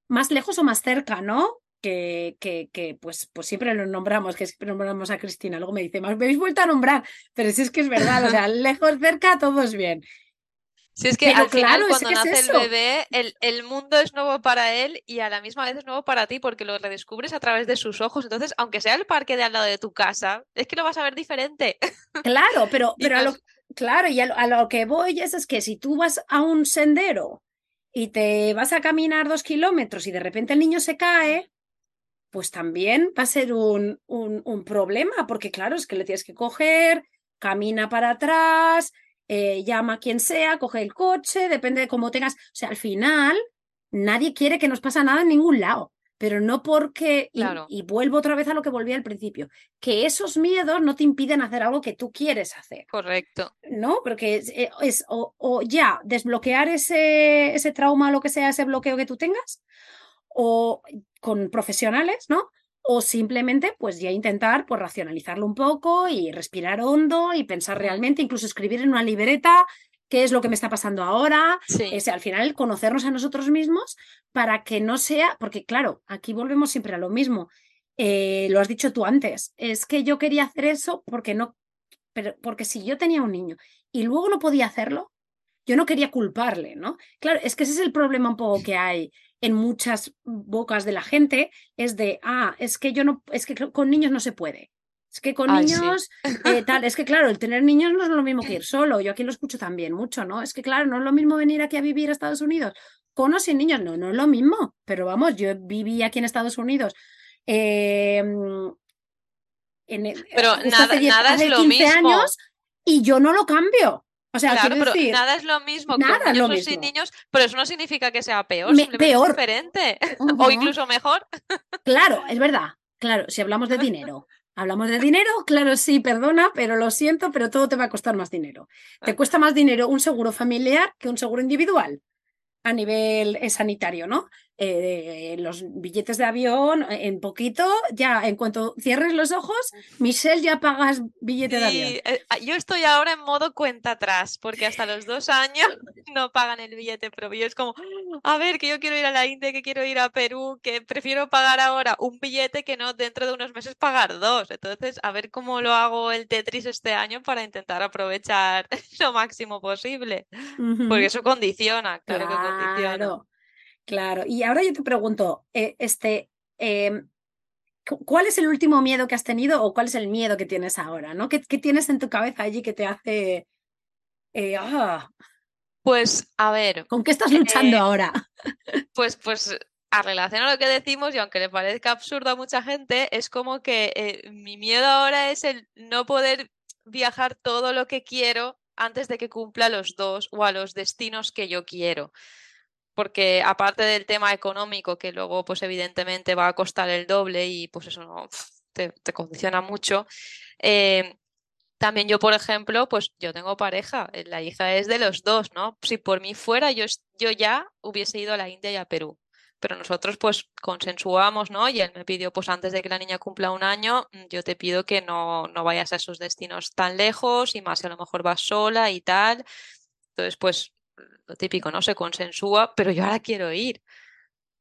más lejos o más cerca, ¿no? Que, que, que pues, pues siempre lo nombramos, que siempre nombramos a Cristina, luego me dice, me habéis vuelto a nombrar, pero si es que es verdad, o sea, *laughs* lejos, cerca, todo es bien. Si es que Pero al final claro, es cuando es nace el bebé, el, el mundo es nuevo para él y a la misma vez es nuevo para ti porque lo redescubres a través de sus ojos. Entonces, aunque sea el parque de al lado de tu casa, es que lo vas a ver diferente. *laughs* Claro, pero, Y pero a lo, claro, y a lo, a lo que voy es, es que si tú vas a un sendero y te vas a caminar dos kilómetros y de repente el niño se cae, pues también va a ser un, un, un problema, porque claro, es que le tienes que coger, camina para atrás, eh, llama a quien sea, coge el coche, depende de cómo tengas. O sea, al final, nadie quiere que nos pase nada en ningún lado, pero no porque, y, Claro. y vuelvo otra vez a lo que volví al principio, que esos miedos no te impiden hacer algo que tú quieres hacer. Correcto. ¿no? Porque es, eh, es o, o ya desbloquear ese, ese trauma, lo que sea, ese bloqueo que tú tengas, o con profesionales, ¿no? O simplemente, pues ya intentar, pues racionalizarlo un poco y respirar hondo y pensar realmente, incluso escribir en una libreta qué es lo que me está pasando ahora, Sí. es al final conocernos a nosotros mismos para que no sea, porque claro, aquí volvemos siempre a lo mismo. Eh, lo has dicho tú antes, es que yo quería hacer eso porque no, pero porque si yo tenía un niño y luego no podía hacerlo, yo no quería culparle, ¿no? Claro, es que ese es el problema un poco que hay en muchas bocas de la gente, es de, ah, es que yo no, es que con niños no se puede. Es que con Ay, sí. niños, eh, tal, es que claro, el tener niños no es lo mismo que ir solo. Yo aquí lo escucho también mucho, ¿no? Es que claro, no es lo mismo venir aquí a vivir a Estados Unidos con o sin niños, no, no es lo mismo. Pero vamos, yo viví aquí en Estados Unidos. eh, en Pero esto nada, hace 10 nada hace es lo 15 mismo. años y yo no lo cambio. O sea, Claro, pero decir, nada es lo mismo nada lo niños o sin mismo. niños, pero eso no significa que sea peor, Me- peor. es diferente. *laughs* O incluso mejor. Claro, es verdad. Claro, si hablamos de dinero. Hablamos de dinero, claro, sí, perdona, pero lo siento, pero todo te va a costar más dinero. Te cuesta más dinero un seguro familiar que un seguro individual a nivel eh, sanitario, ¿no? Eh, los billetes de avión, eh, en poquito, ya en cuanto cierres los ojos, Michelle, ya pagas billete de avión. Eh, ah, yo estoy ahora en modo cuenta atrás, porque hasta los dos años *laughs* no pagan el billete propio. Es como, a ver, que yo quiero ir a la India, que quiero ir a Perú, que prefiero pagar ahora un billete que no dentro de unos meses pagar dos. Entonces, a ver cómo lo hago el Tetris este año para intentar aprovechar *laughs* lo máximo posible. Porque eso condiciona, claro que condiciona. Claro. Y ahora yo te pregunto, eh, este, em, cu- ¿cuál es el último miedo que has tenido o cuál es el miedo que tienes ahora, ¿no? ¿Qué, qué tienes en tu cabeza allí que te hace, eh, ah, Pues, a ver, ¿con qué estás luchando Eh, ahora? *laughs* Pues, pues a relación a lo que decimos, y aunque le parezca absurdo a mucha gente, es como que mi miedo ahora es el no poder viajar todo lo que quiero antes de que cumpla los dos o a los destinos que yo quiero. Porque aparte del tema económico, que luego pues evidentemente va a costar el doble y pues eso no te, condiciona mucho, eh, también yo, por ejemplo, pues yo tengo pareja, eh, la hija es de los dos, ¿no? Si por mí fuera, yo, yo ya hubiese ido a la India y a Perú. Pero nosotros pues consensuamos, ¿no? Y él me pidió, pues antes de que la niña cumpla un año, mm, yo te pido que no, no vayas a esos destinos tan lejos y más a lo mejor vas sola y tal. Entonces, pues lo típico, ¿no? Se consensúa, pero yo ahora quiero ir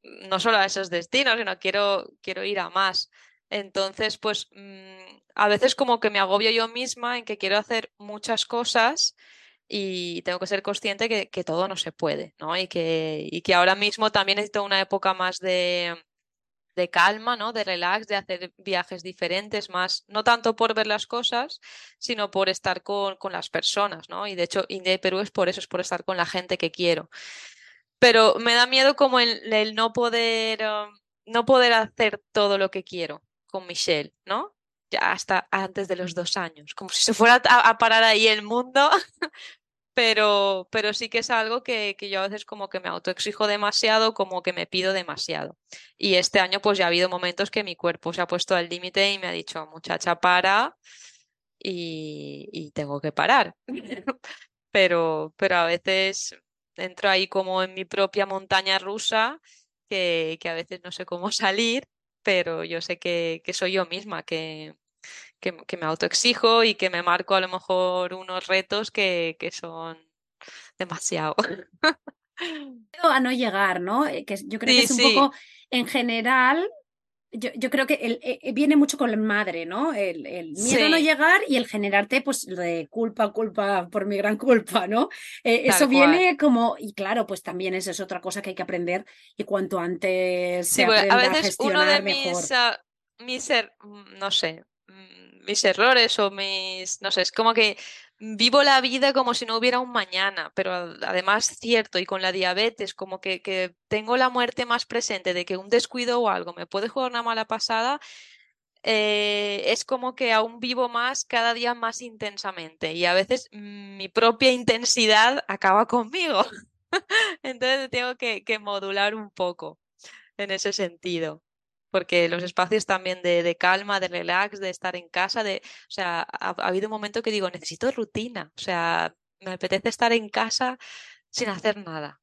no solo a esos destinos, sino quiero, quiero ir a más. Entonces, pues mm, a veces como que me agobio yo misma en que quiero hacer muchas cosas y tengo que ser consciente que, que todo no se puede, ¿no? Y que, y que ahora mismo también necesito una época más de, de calma, ¿no? De relax, de hacer viajes diferentes, más, no tanto por ver las cosas, sino por estar con, con las personas, ¿no? Y de hecho, India y Perú es por eso, es por estar con la gente que quiero. Pero me da miedo como el, el no poder, um, no poder hacer todo lo que quiero con Michelle, ¿no? Ya hasta antes de los dos años, como si se fuera a, a parar ahí el mundo. *laughs* Pero, pero sí que es algo que, que yo a veces como que me autoexijo demasiado, como que me pido demasiado. Y este año pues ya ha habido momentos que mi cuerpo se ha puesto al límite y me ha dicho, muchacha, para y, y tengo que parar. *laughs* Pero, pero a veces entro ahí como en mi propia montaña rusa, que, que a veces no sé cómo *laughs* salir, pero yo sé que, que soy yo misma, que, que, que, me autoexijo y que me marco a lo mejor unos retos que, que son demasiado. a no llegar, ¿no? Eh, que yo creo sí, que es un sí. poco, en general, yo, yo, creo que el, el, viene mucho con la madre, ¿no? El, el miedo sí. a no llegar y el generarte, pues, de culpa, culpa por mi gran culpa, ¿no? Eh, eso viene como, y claro, pues también esa es otra cosa que hay que aprender y cuanto antes se aprenda a veces a gestionar uno de mejor. mis, uh, mis er, no sé, mm, mis errores o mis, no sé, es como que vivo la vida como si no hubiera un mañana, pero además cierto, y con la diabetes, como que, que, tengo la muerte más presente de que un descuido o algo me puede jugar una mala pasada, eh, es como que aún vivo más cada día más intensamente y a veces mi propia intensidad acaba conmigo. *laughs* Entonces tengo que, que modular un poco en ese sentido porque los espacios también de, de, calma, de relax, de estar en casa, de, o sea, ha, ha, habido un momento que digo, necesito rutina, o sea, me apetece estar en casa sin hacer nada.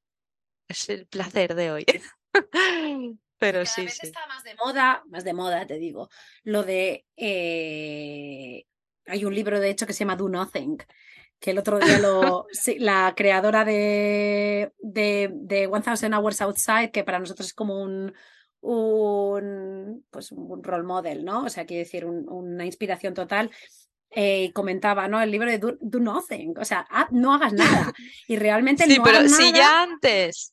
Es el placer de hoy. *laughs* *laughs* Pero Cada sí, vez sí. está más de moda, más de moda, te digo, lo de... Eh... Hay un libro, de hecho, que se llama Do Nothing, que el otro día lo, *laughs* sí, la creadora de, de, de 1000 Hours Outside, que para nosotros es como un, un, pues un role model, ¿no? O sea, quiere decir, un, una inspiración total. Eh, comentaba, ¿no? El libro de Do, do Nothing, o sea, no hagas nada. *laughs* Y realmente sí, no pero hagas si nada... ya antes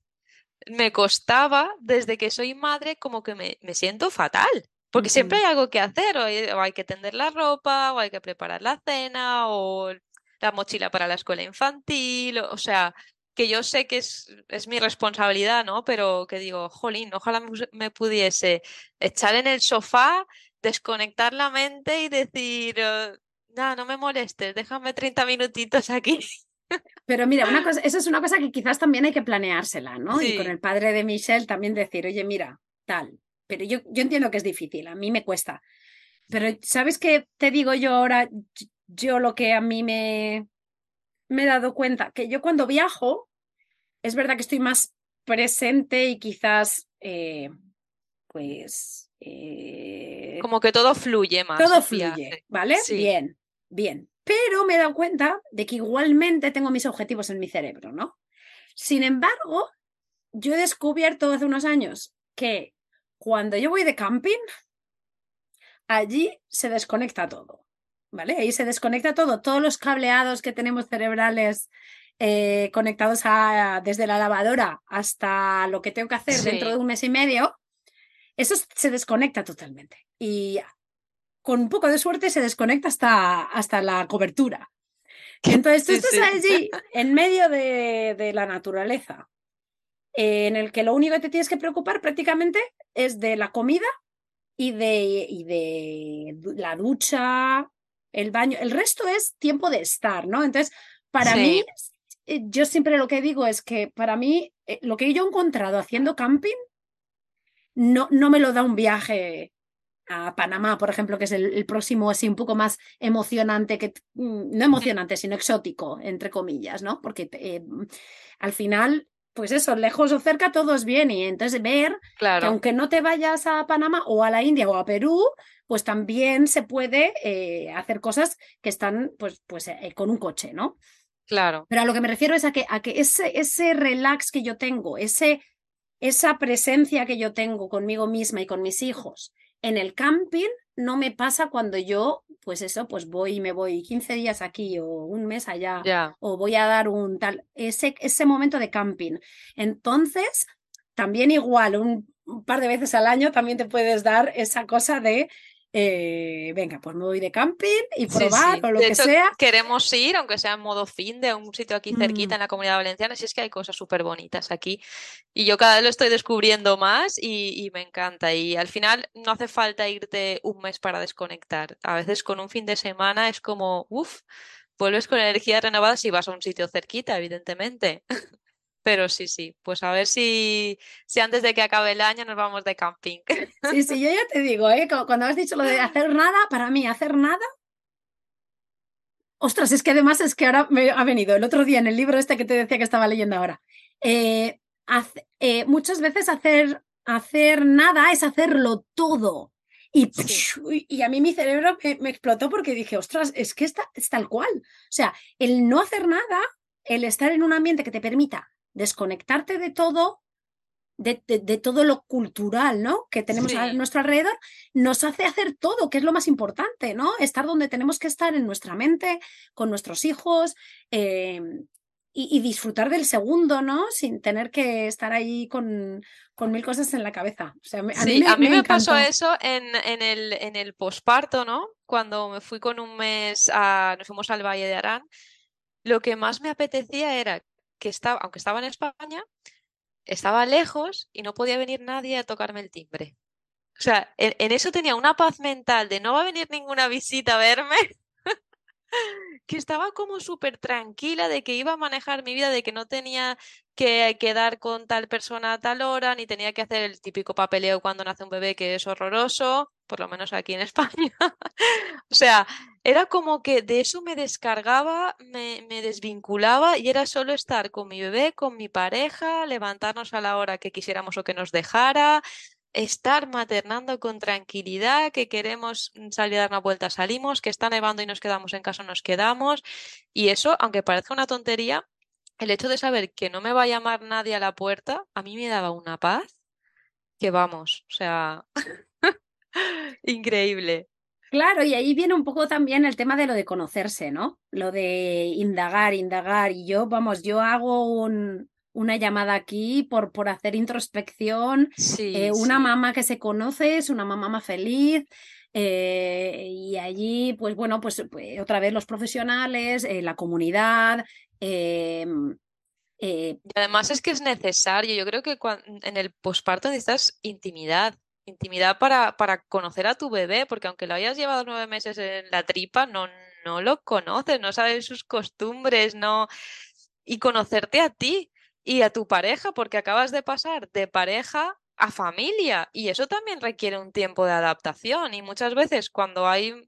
me costaba, desde que soy madre, como que me, me siento fatal. Porque uh -huh. siempre hay algo que hacer, o hay, o hay, que tender la ropa, o hay que preparar la cena, o la mochila para la escuela infantil, o, o sea, que yo sé que es, es, mi responsabilidad, ¿no? Pero que digo, jolín, ojalá me pudiese echar en el sofá, desconectar la mente y decir, no, no me molestes, déjame 30 minutitos aquí. *laughs* Pero mira, una cosa, eso es una cosa que quizás también hay que planeársela, ¿no? Sí. Y con el padre de Michelle también decir, oye, mira, tal. Pero yo, yo entiendo que es difícil, a mí me cuesta. Pero, ¿sabes qué te digo yo ahora? Yo lo que a mí me, me he dado cuenta, que yo cuando viajo, es verdad que estoy más presente y quizás, eh, pues... Eh, Como que todo fluye más. Todo fluye, viaje. ¿vale? Sí. Bien, bien. Pero me he dado cuenta de que igualmente tengo mis objetivos en mi cerebro, ¿no? Sin embargo, yo he descubierto hace unos años que cuando yo voy de camping, allí se desconecta todo, ¿vale? Ahí se desconecta todo, todos los cableados que tenemos cerebrales eh, conectados a, desde la lavadora hasta lo que tengo que hacer sí. dentro de un mes y medio, eso se desconecta totalmente. Y con un poco de suerte se desconecta hasta, hasta la cobertura. Entonces tú sí, estás sí. allí *laughs* en medio de, de la naturaleza, eh, en el que lo único que te tienes que preocupar prácticamente es de la comida y de, y de la ducha, el baño. El resto es tiempo de estar, ¿no? Entonces, para sí. mí, yo siempre lo que digo es que para mí, eh, lo que yo he encontrado haciendo camping, no, no me lo da un viaje a Panamá, por ejemplo, que es el, el, próximo así un poco más emocionante, que mm, no emocionante, sino exótico, entre comillas, ¿no? Porque eh, al final, pues eso, lejos o cerca, todo es bien. Y entonces ver claro. que aunque no te vayas a Panamá o a la India o a Perú, pues también se puede eh, hacer cosas que están pues, pues eh, con un coche, ¿no? Claro. Pero a lo que me refiero es a que, a que ese, ese relax que yo tengo, ese, esa presencia que yo tengo conmigo misma y con mis hijos, en el camping no me pasa cuando yo, pues eso, pues voy y me voy 15 días aquí o un mes allá yeah. o voy a dar un tal, ese, ese momento de camping. Entonces, también igual, un, un par de veces al año también te puedes dar esa cosa de eh, venga, pues me voy de camping y probar sí, sí. o lo de que hecho, sea. Queremos ir, aunque sea en modo fin de un sitio aquí cerquita Mm. en la comunidad valenciana, si es que hay cosas súper bonitas aquí. Y yo cada vez lo estoy descubriendo más y, y, me encanta. Y al final no hace falta irte un mes para desconectar. A veces con un fin de semana es como, uff, vuelves con energías renovadas y vas a un sitio cerquita, evidentemente. *laughs* Pero sí, sí, pues a ver si, si antes de que acabe el año nos vamos de camping. Sí, sí, yo ya te digo, ¿eh? cuando has dicho lo de *laughs* hacer nada, para mí hacer nada. Ostras, es que además es que ahora me ha venido el otro día en el libro este que te decía que estaba leyendo ahora. Eh, eh, muchas veces hacer, hacer nada es hacerlo todo. Y, y, a mí mi cerebro me, explotó porque dije, ostras, es que está, es tal cual. O sea, el no hacer nada, el estar en un ambiente que te permita desconectarte de todo, de, de, todo lo cultural, ¿no? Que tenemos a nuestro alrededor, nos hace hacer todo, que es lo más importante, ¿no? Estar donde tenemos que estar en nuestra mente, con nuestros hijos, eh, y, disfrutar del segundo, ¿no? Sin tener que estar ahí con, con mil cosas en la cabeza. O sea, a mí me, a mí me, pasó eso en, en el, en el posparto, ¿no? Cuando me fui con un mes, a, nos fuimos al Valle de Arán, lo que más me apetecía era que estaba, aunque estaba en España, estaba lejos y no podía venir nadie a tocarme el timbre. O sea, en eso tenía una paz mental de no va a venir ninguna visita a verme *laughs* que estaba como súper tranquila de que iba a manejar mi vida, de que no tenía que quedar con tal persona a tal hora, ni tenía que hacer el típico papeleo cuando nace un bebé que es horroroso, por lo menos aquí en España. *laughs* o sea, era como que de eso me descargaba, me, me, desvinculaba y era solo estar con mi bebé, con mi pareja, levantarnos a la hora que quisiéramos o que nos dejara, estar maternando con tranquilidad, que queremos salir a dar una vuelta, salimos, que está nevando y nos quedamos en casa, nos quedamos. Y eso, aunque parezca una tontería, el hecho de saber que no me va a llamar nadie a la puerta, a mí me daba una paz que vamos, o sea, *laughs* increíble. Claro, y ahí viene un poco también el tema de lo de conocerse, ¿no? Lo de indagar, indagar. Y yo, vamos, yo hago un, una llamada aquí por, por hacer introspección. Eh, una mamá que se conoce es una mamá más feliz. Eh, y allí, pues bueno, pues, pues otra vez los profesionales, eh, la comunidad. Em, y además es que es necesario. Yo creo que en el posparto necesitas intimidad. Intimidad para, para conocer a tu bebé, porque aunque lo hayas llevado nueve meses en la tripa, no, no lo conoces, no sabes sus costumbres, no. Y conocerte a ti y a tu pareja, porque acabas de pasar de pareja a familia y eso también requiere un tiempo de adaptación y muchas veces cuando hay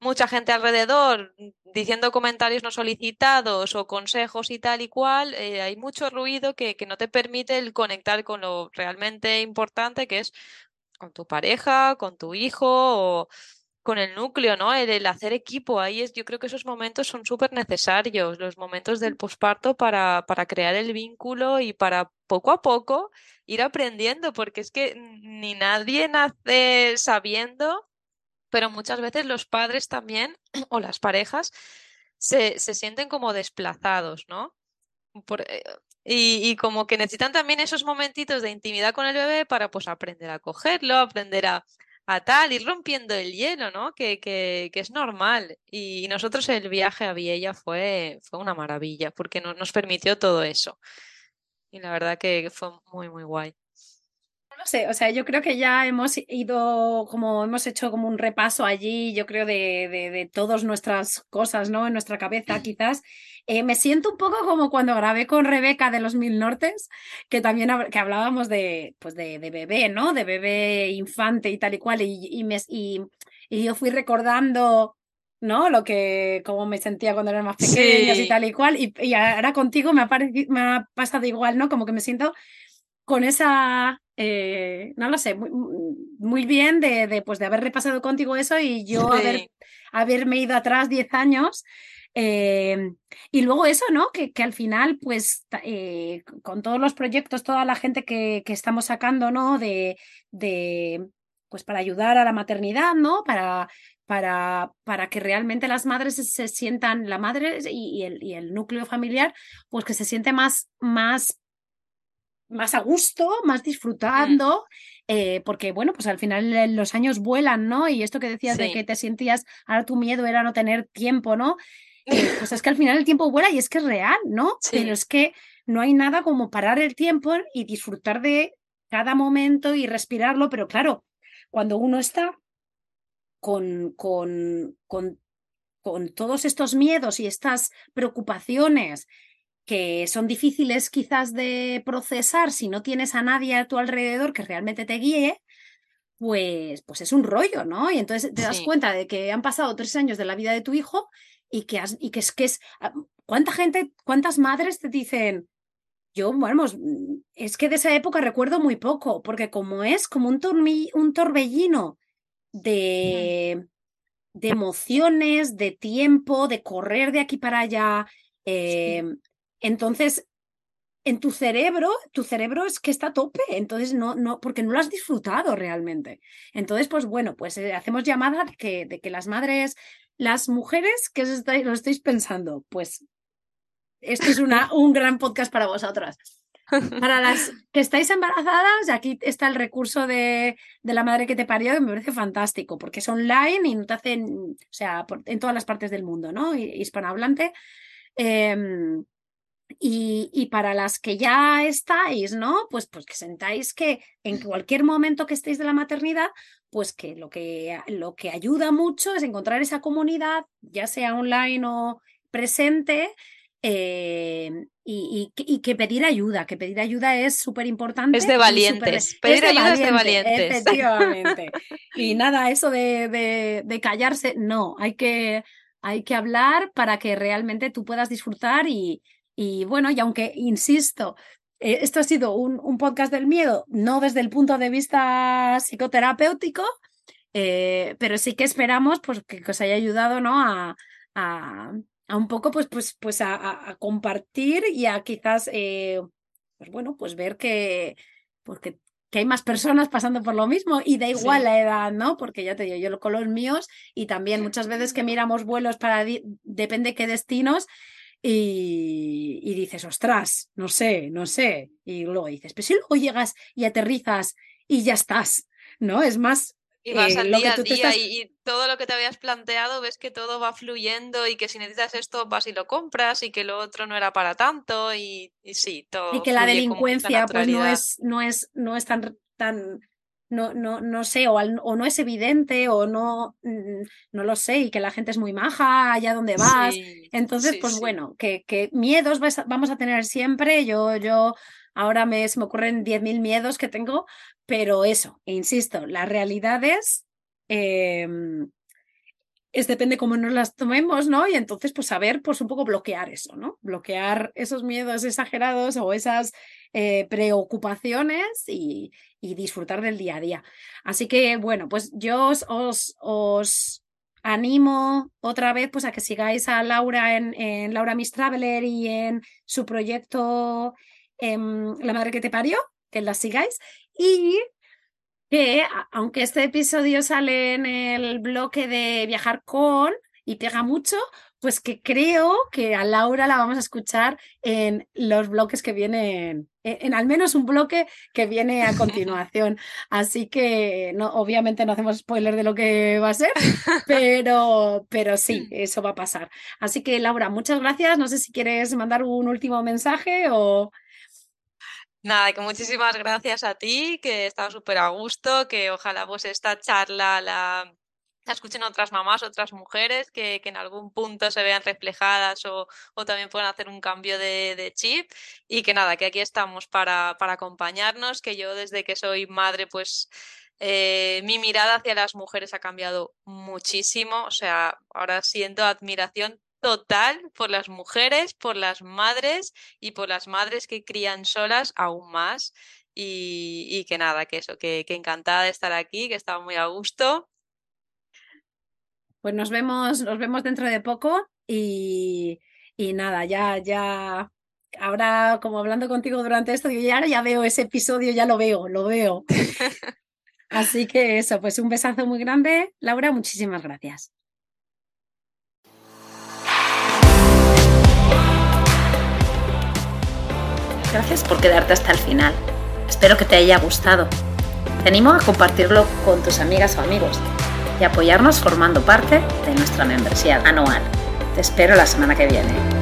mucha gente alrededor diciendo comentarios no solicitados o consejos y tal y cual, eh, hay mucho ruido que, que no te permite el conectar con lo realmente importante que es con tu pareja, con tu hijo o con el núcleo, ¿no? El, hacer equipo, ahí es, yo creo que esos momentos son súper necesarios, los momentos del posparto para, para crear el vínculo y para poco a poco ir aprendiendo, porque es que ni nadie nace sabiendo, pero muchas veces los padres también, *clears throat* o las parejas, se, se sienten como desplazados, ¿no? Eh, y, y, como que necesitan también esos momentitos de intimidad con el bebé para pues aprender a cogerlo, aprender a, a tal, ir rompiendo el hielo, ¿no? Que, que, que, es normal. Y nosotros el viaje a Viella fue, fue una maravilla, porque nos permitió todo eso. Y la verdad que fue muy, muy guay no sé, o sea, yo creo que ya hemos ido, como hemos hecho como un repaso allí, yo creo, de, de, todas nuestras cosas, ¿no? En nuestra cabeza, quizás. Eh, me siento un poco como cuando grabé con Rebeca de los Mil Nortes, que también que hablábamos de, pues de, de, bebé, ¿no? De bebé infante y tal y cual, y, y, me, y, y yo fui recordando ¿no? Lo que, cómo me sentía cuando era más pequeña y tal y cual. Y, ahora contigo me ha, parecido, me ha pasado igual, ¿no? Como que me siento con esa, eh, no lo sé, muy, muy bien de, de, pues de haber repasado contigo eso y yo haber, haberme ido atrás 10 años. Eh, y luego eso, ¿no? Que, que al final, pues, eh, con todos los proyectos, toda la gente que, que estamos sacando, ¿no? De, de, pues, para ayudar a la maternidad, ¿no? Para, para, para que realmente las madres se, sientan, la madre y, y, el, y, el, núcleo familiar, pues que se siente más, más más a gusto, más disfrutando, eh, porque bueno, pues al final los años vuelan, ¿no? Y esto que decías de que te sentías, ahora tu miedo era no tener tiempo, ¿no? Eh, pues es que al final el tiempo vuela y es que es real, ¿no? Pero es que no hay nada como parar el tiempo y disfrutar de cada momento y respirarlo, pero claro, cuando uno está con, con, con, con todos estos miedos y estas preocupaciones que son difíciles quizás de procesar si no tienes a nadie a tu alrededor que realmente te guíe, pues, pues es un rollo, ¿no? Y entonces te das cuenta de que han pasado tres años de la vida de tu hijo y que, has, y que es que es... Ah, ¿Cuánta gente, cuántas madres te dicen, yo, bueno, es que de esa época recuerdo muy poco, porque como es como un, un torbellino de, de emociones, de tiempo, de correr de aquí para allá, em, entonces en tu cerebro, tu cerebro es que está a tope, entonces no, no, porque no lo has disfrutado realmente. Entonces, pues bueno, pues eh, hacemos llamada de que, de que las madres, las mujeres que os estáis, lo estáis pensando, pues esto es una, *laughs* un gran podcast para vosotras. Para las que estáis embarazadas, aquí está el recurso de, de, la madre que te parió, que me parece fantástico, porque es online y no te hacen, o sea, en todas las partes del mundo, ¿no? Hispanohablante. Eh, y, para las que ya estáis, ¿no? Pues, pues que sentáis que en cualquier momento que estéis de la maternidad, pues que lo que, lo que ayuda mucho es encontrar esa comunidad, ya sea online o presente, eh, y, que pedir ayuda, que pedir ayuda es súper importante. Es de valientes. pedir ayuda es de valientes. Efectivamente. *laughs* y nada, eso de, de, callarse, no, hay que, hay que hablar para que realmente tú puedas disfrutar y, y bueno, y aunque, insisto, eh, esto ha sido un, podcast del miedo, no desde el punto de vista psicoterapéutico, eh, pero sí que esperamos pues, que, os haya ayudado ¿no? a, a, un poco pues, pues, pues a, compartir y a quizás, eh, pues bueno, pues ver que, porque, que hay más personas pasando por lo mismo y da igual la edad, ¿no? Porque ya te digo, yo con los míos y también muchas veces que miramos vuelos para, depende qué destinos, y, dices, ostras, no sé, no sé. Y luego dices, pero si luego llegas y aterrizas y ya estás, ¿no? Es más... Y vas eh, al día a día y, todo lo que te habías planteado ves que todo va fluyendo y que si necesitas esto vas y lo compras y que lo otro no era para tanto y, sí, todo. Y que la delincuencia pues no es, no es, no es tan, tan no, no, no sé, o, o, no es evidente, o no, mm, no lo sé, y que la gente es muy maja allá donde vas. Entonces, pues bueno, que, que miedos vamos a tener siempre. Yo, yo ahora me, se me ocurren 10.000 miedos que tengo, pero eso, insisto, las realidades em, es depende cómo nos las tomemos, ¿no? Y entonces, pues saber, pues un poco bloquear eso, ¿no? Bloquear esos miedos exagerados o esas eh, preocupaciones y, disfrutar del día a día. Así que, bueno, pues yo os, os, animo otra vez pues a que sigáis a Laura en, en Laura Miss Traveler y en su proyecto em, La Madre que te parió, que la sigáis. Y que aunque este episodio sale en el bloque de viajar con y pega mucho, pues que creo que a Laura la vamos a escuchar en los bloques que vienen, en, al menos un bloque que viene a continuación. *laughs* Así que no, obviamente no hacemos spoiler de lo que va a ser, *laughs* pero, pero sí, eso va a pasar. Así que Laura, muchas gracias. No sé si quieres mandar un último mensaje o... Nada, que muchísimas gracias a ti, que estaba súper a gusto, que ojalá pues esta charla la, escuchen otras mamás, otras mujeres que, en algún punto se vean reflejadas o, también puedan hacer un cambio de, chip y que nada, que aquí estamos para, para acompañarnos, que yo desde que soy madre pues eh, mi mirada hacia las mujeres ha cambiado muchísimo, o sea, ahora siento admiración total por las mujeres, por las madres y por las madres que crían solas aún más. Y, que nada, que eso, que, encantada de estar aquí, que estaba muy a gusto. Pues nos vemos, nos vemos dentro de poco y, nada, ya, ya, ahora como hablando contigo durante esto, yo ya, ya veo ese episodio, ya lo veo, lo veo. *laughs* Así que eso, pues un besazo muy grande. Laura, muchísimas gracias. Gracias por quedarte hasta el final. Espero que te haya gustado. Te animo a compartirlo con tus amigas o amigos y apoyarnos formando parte de nuestra membresía anual. Te espero la semana que viene.